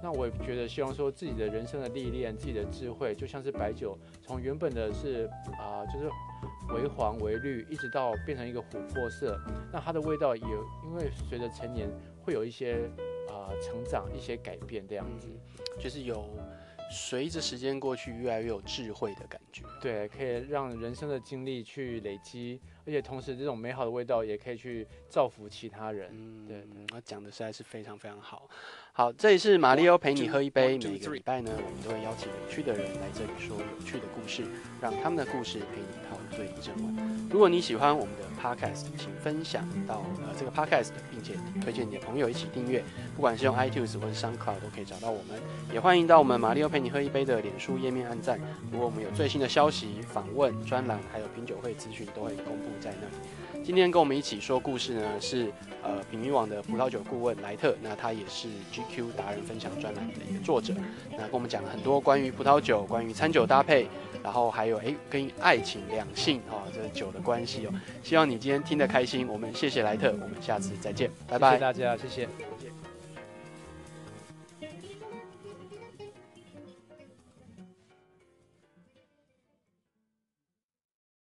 S4: 那我也觉得希望说自己的人生的历练、自己的智慧，就像是白酒，从原本的是啊、就是微黄微绿，一直到变成一个琥珀色。那它的味道也因为随着成年会有一些啊、成长、一些改变这样子。
S3: 就是有随着时间过去越来越有智慧的感觉。
S4: 对，可以让人生的经历去累积而且同时这种美好的味道也可以去造福其他人。
S3: 嗯，
S4: 对对
S3: 他讲的实在是非常非常好。好，这里是马里欧陪你喝一杯。每个礼拜呢，我们都会邀请有趣的人来这里说有趣的故事，让他们的故事陪你陶醉一整晚。如果你喜欢我们的 podcast，请分享到呃这个 podcast，并且推荐你的朋友一起订阅。不管是用 iTunes 或是 SoundCloud 都可以找到我们。也欢迎到我们马里欧陪你喝一杯的脸书页面按赞。如果我们有最新的消息、访问、专栏，还有品酒会资讯，都会公布在那里。今天跟我们一起说故事呢，是呃品民网的葡萄酒顾问莱特，那他也是 GQ 达人分享专栏的一个作者，那跟我们讲了很多关于葡萄酒、关于餐酒搭配，然后还有诶跟爱情、两性哦这酒的关系哦。希望你今天听得开心，我们谢谢莱特，我们下次再见，拜拜。
S4: 谢谢大家，谢谢。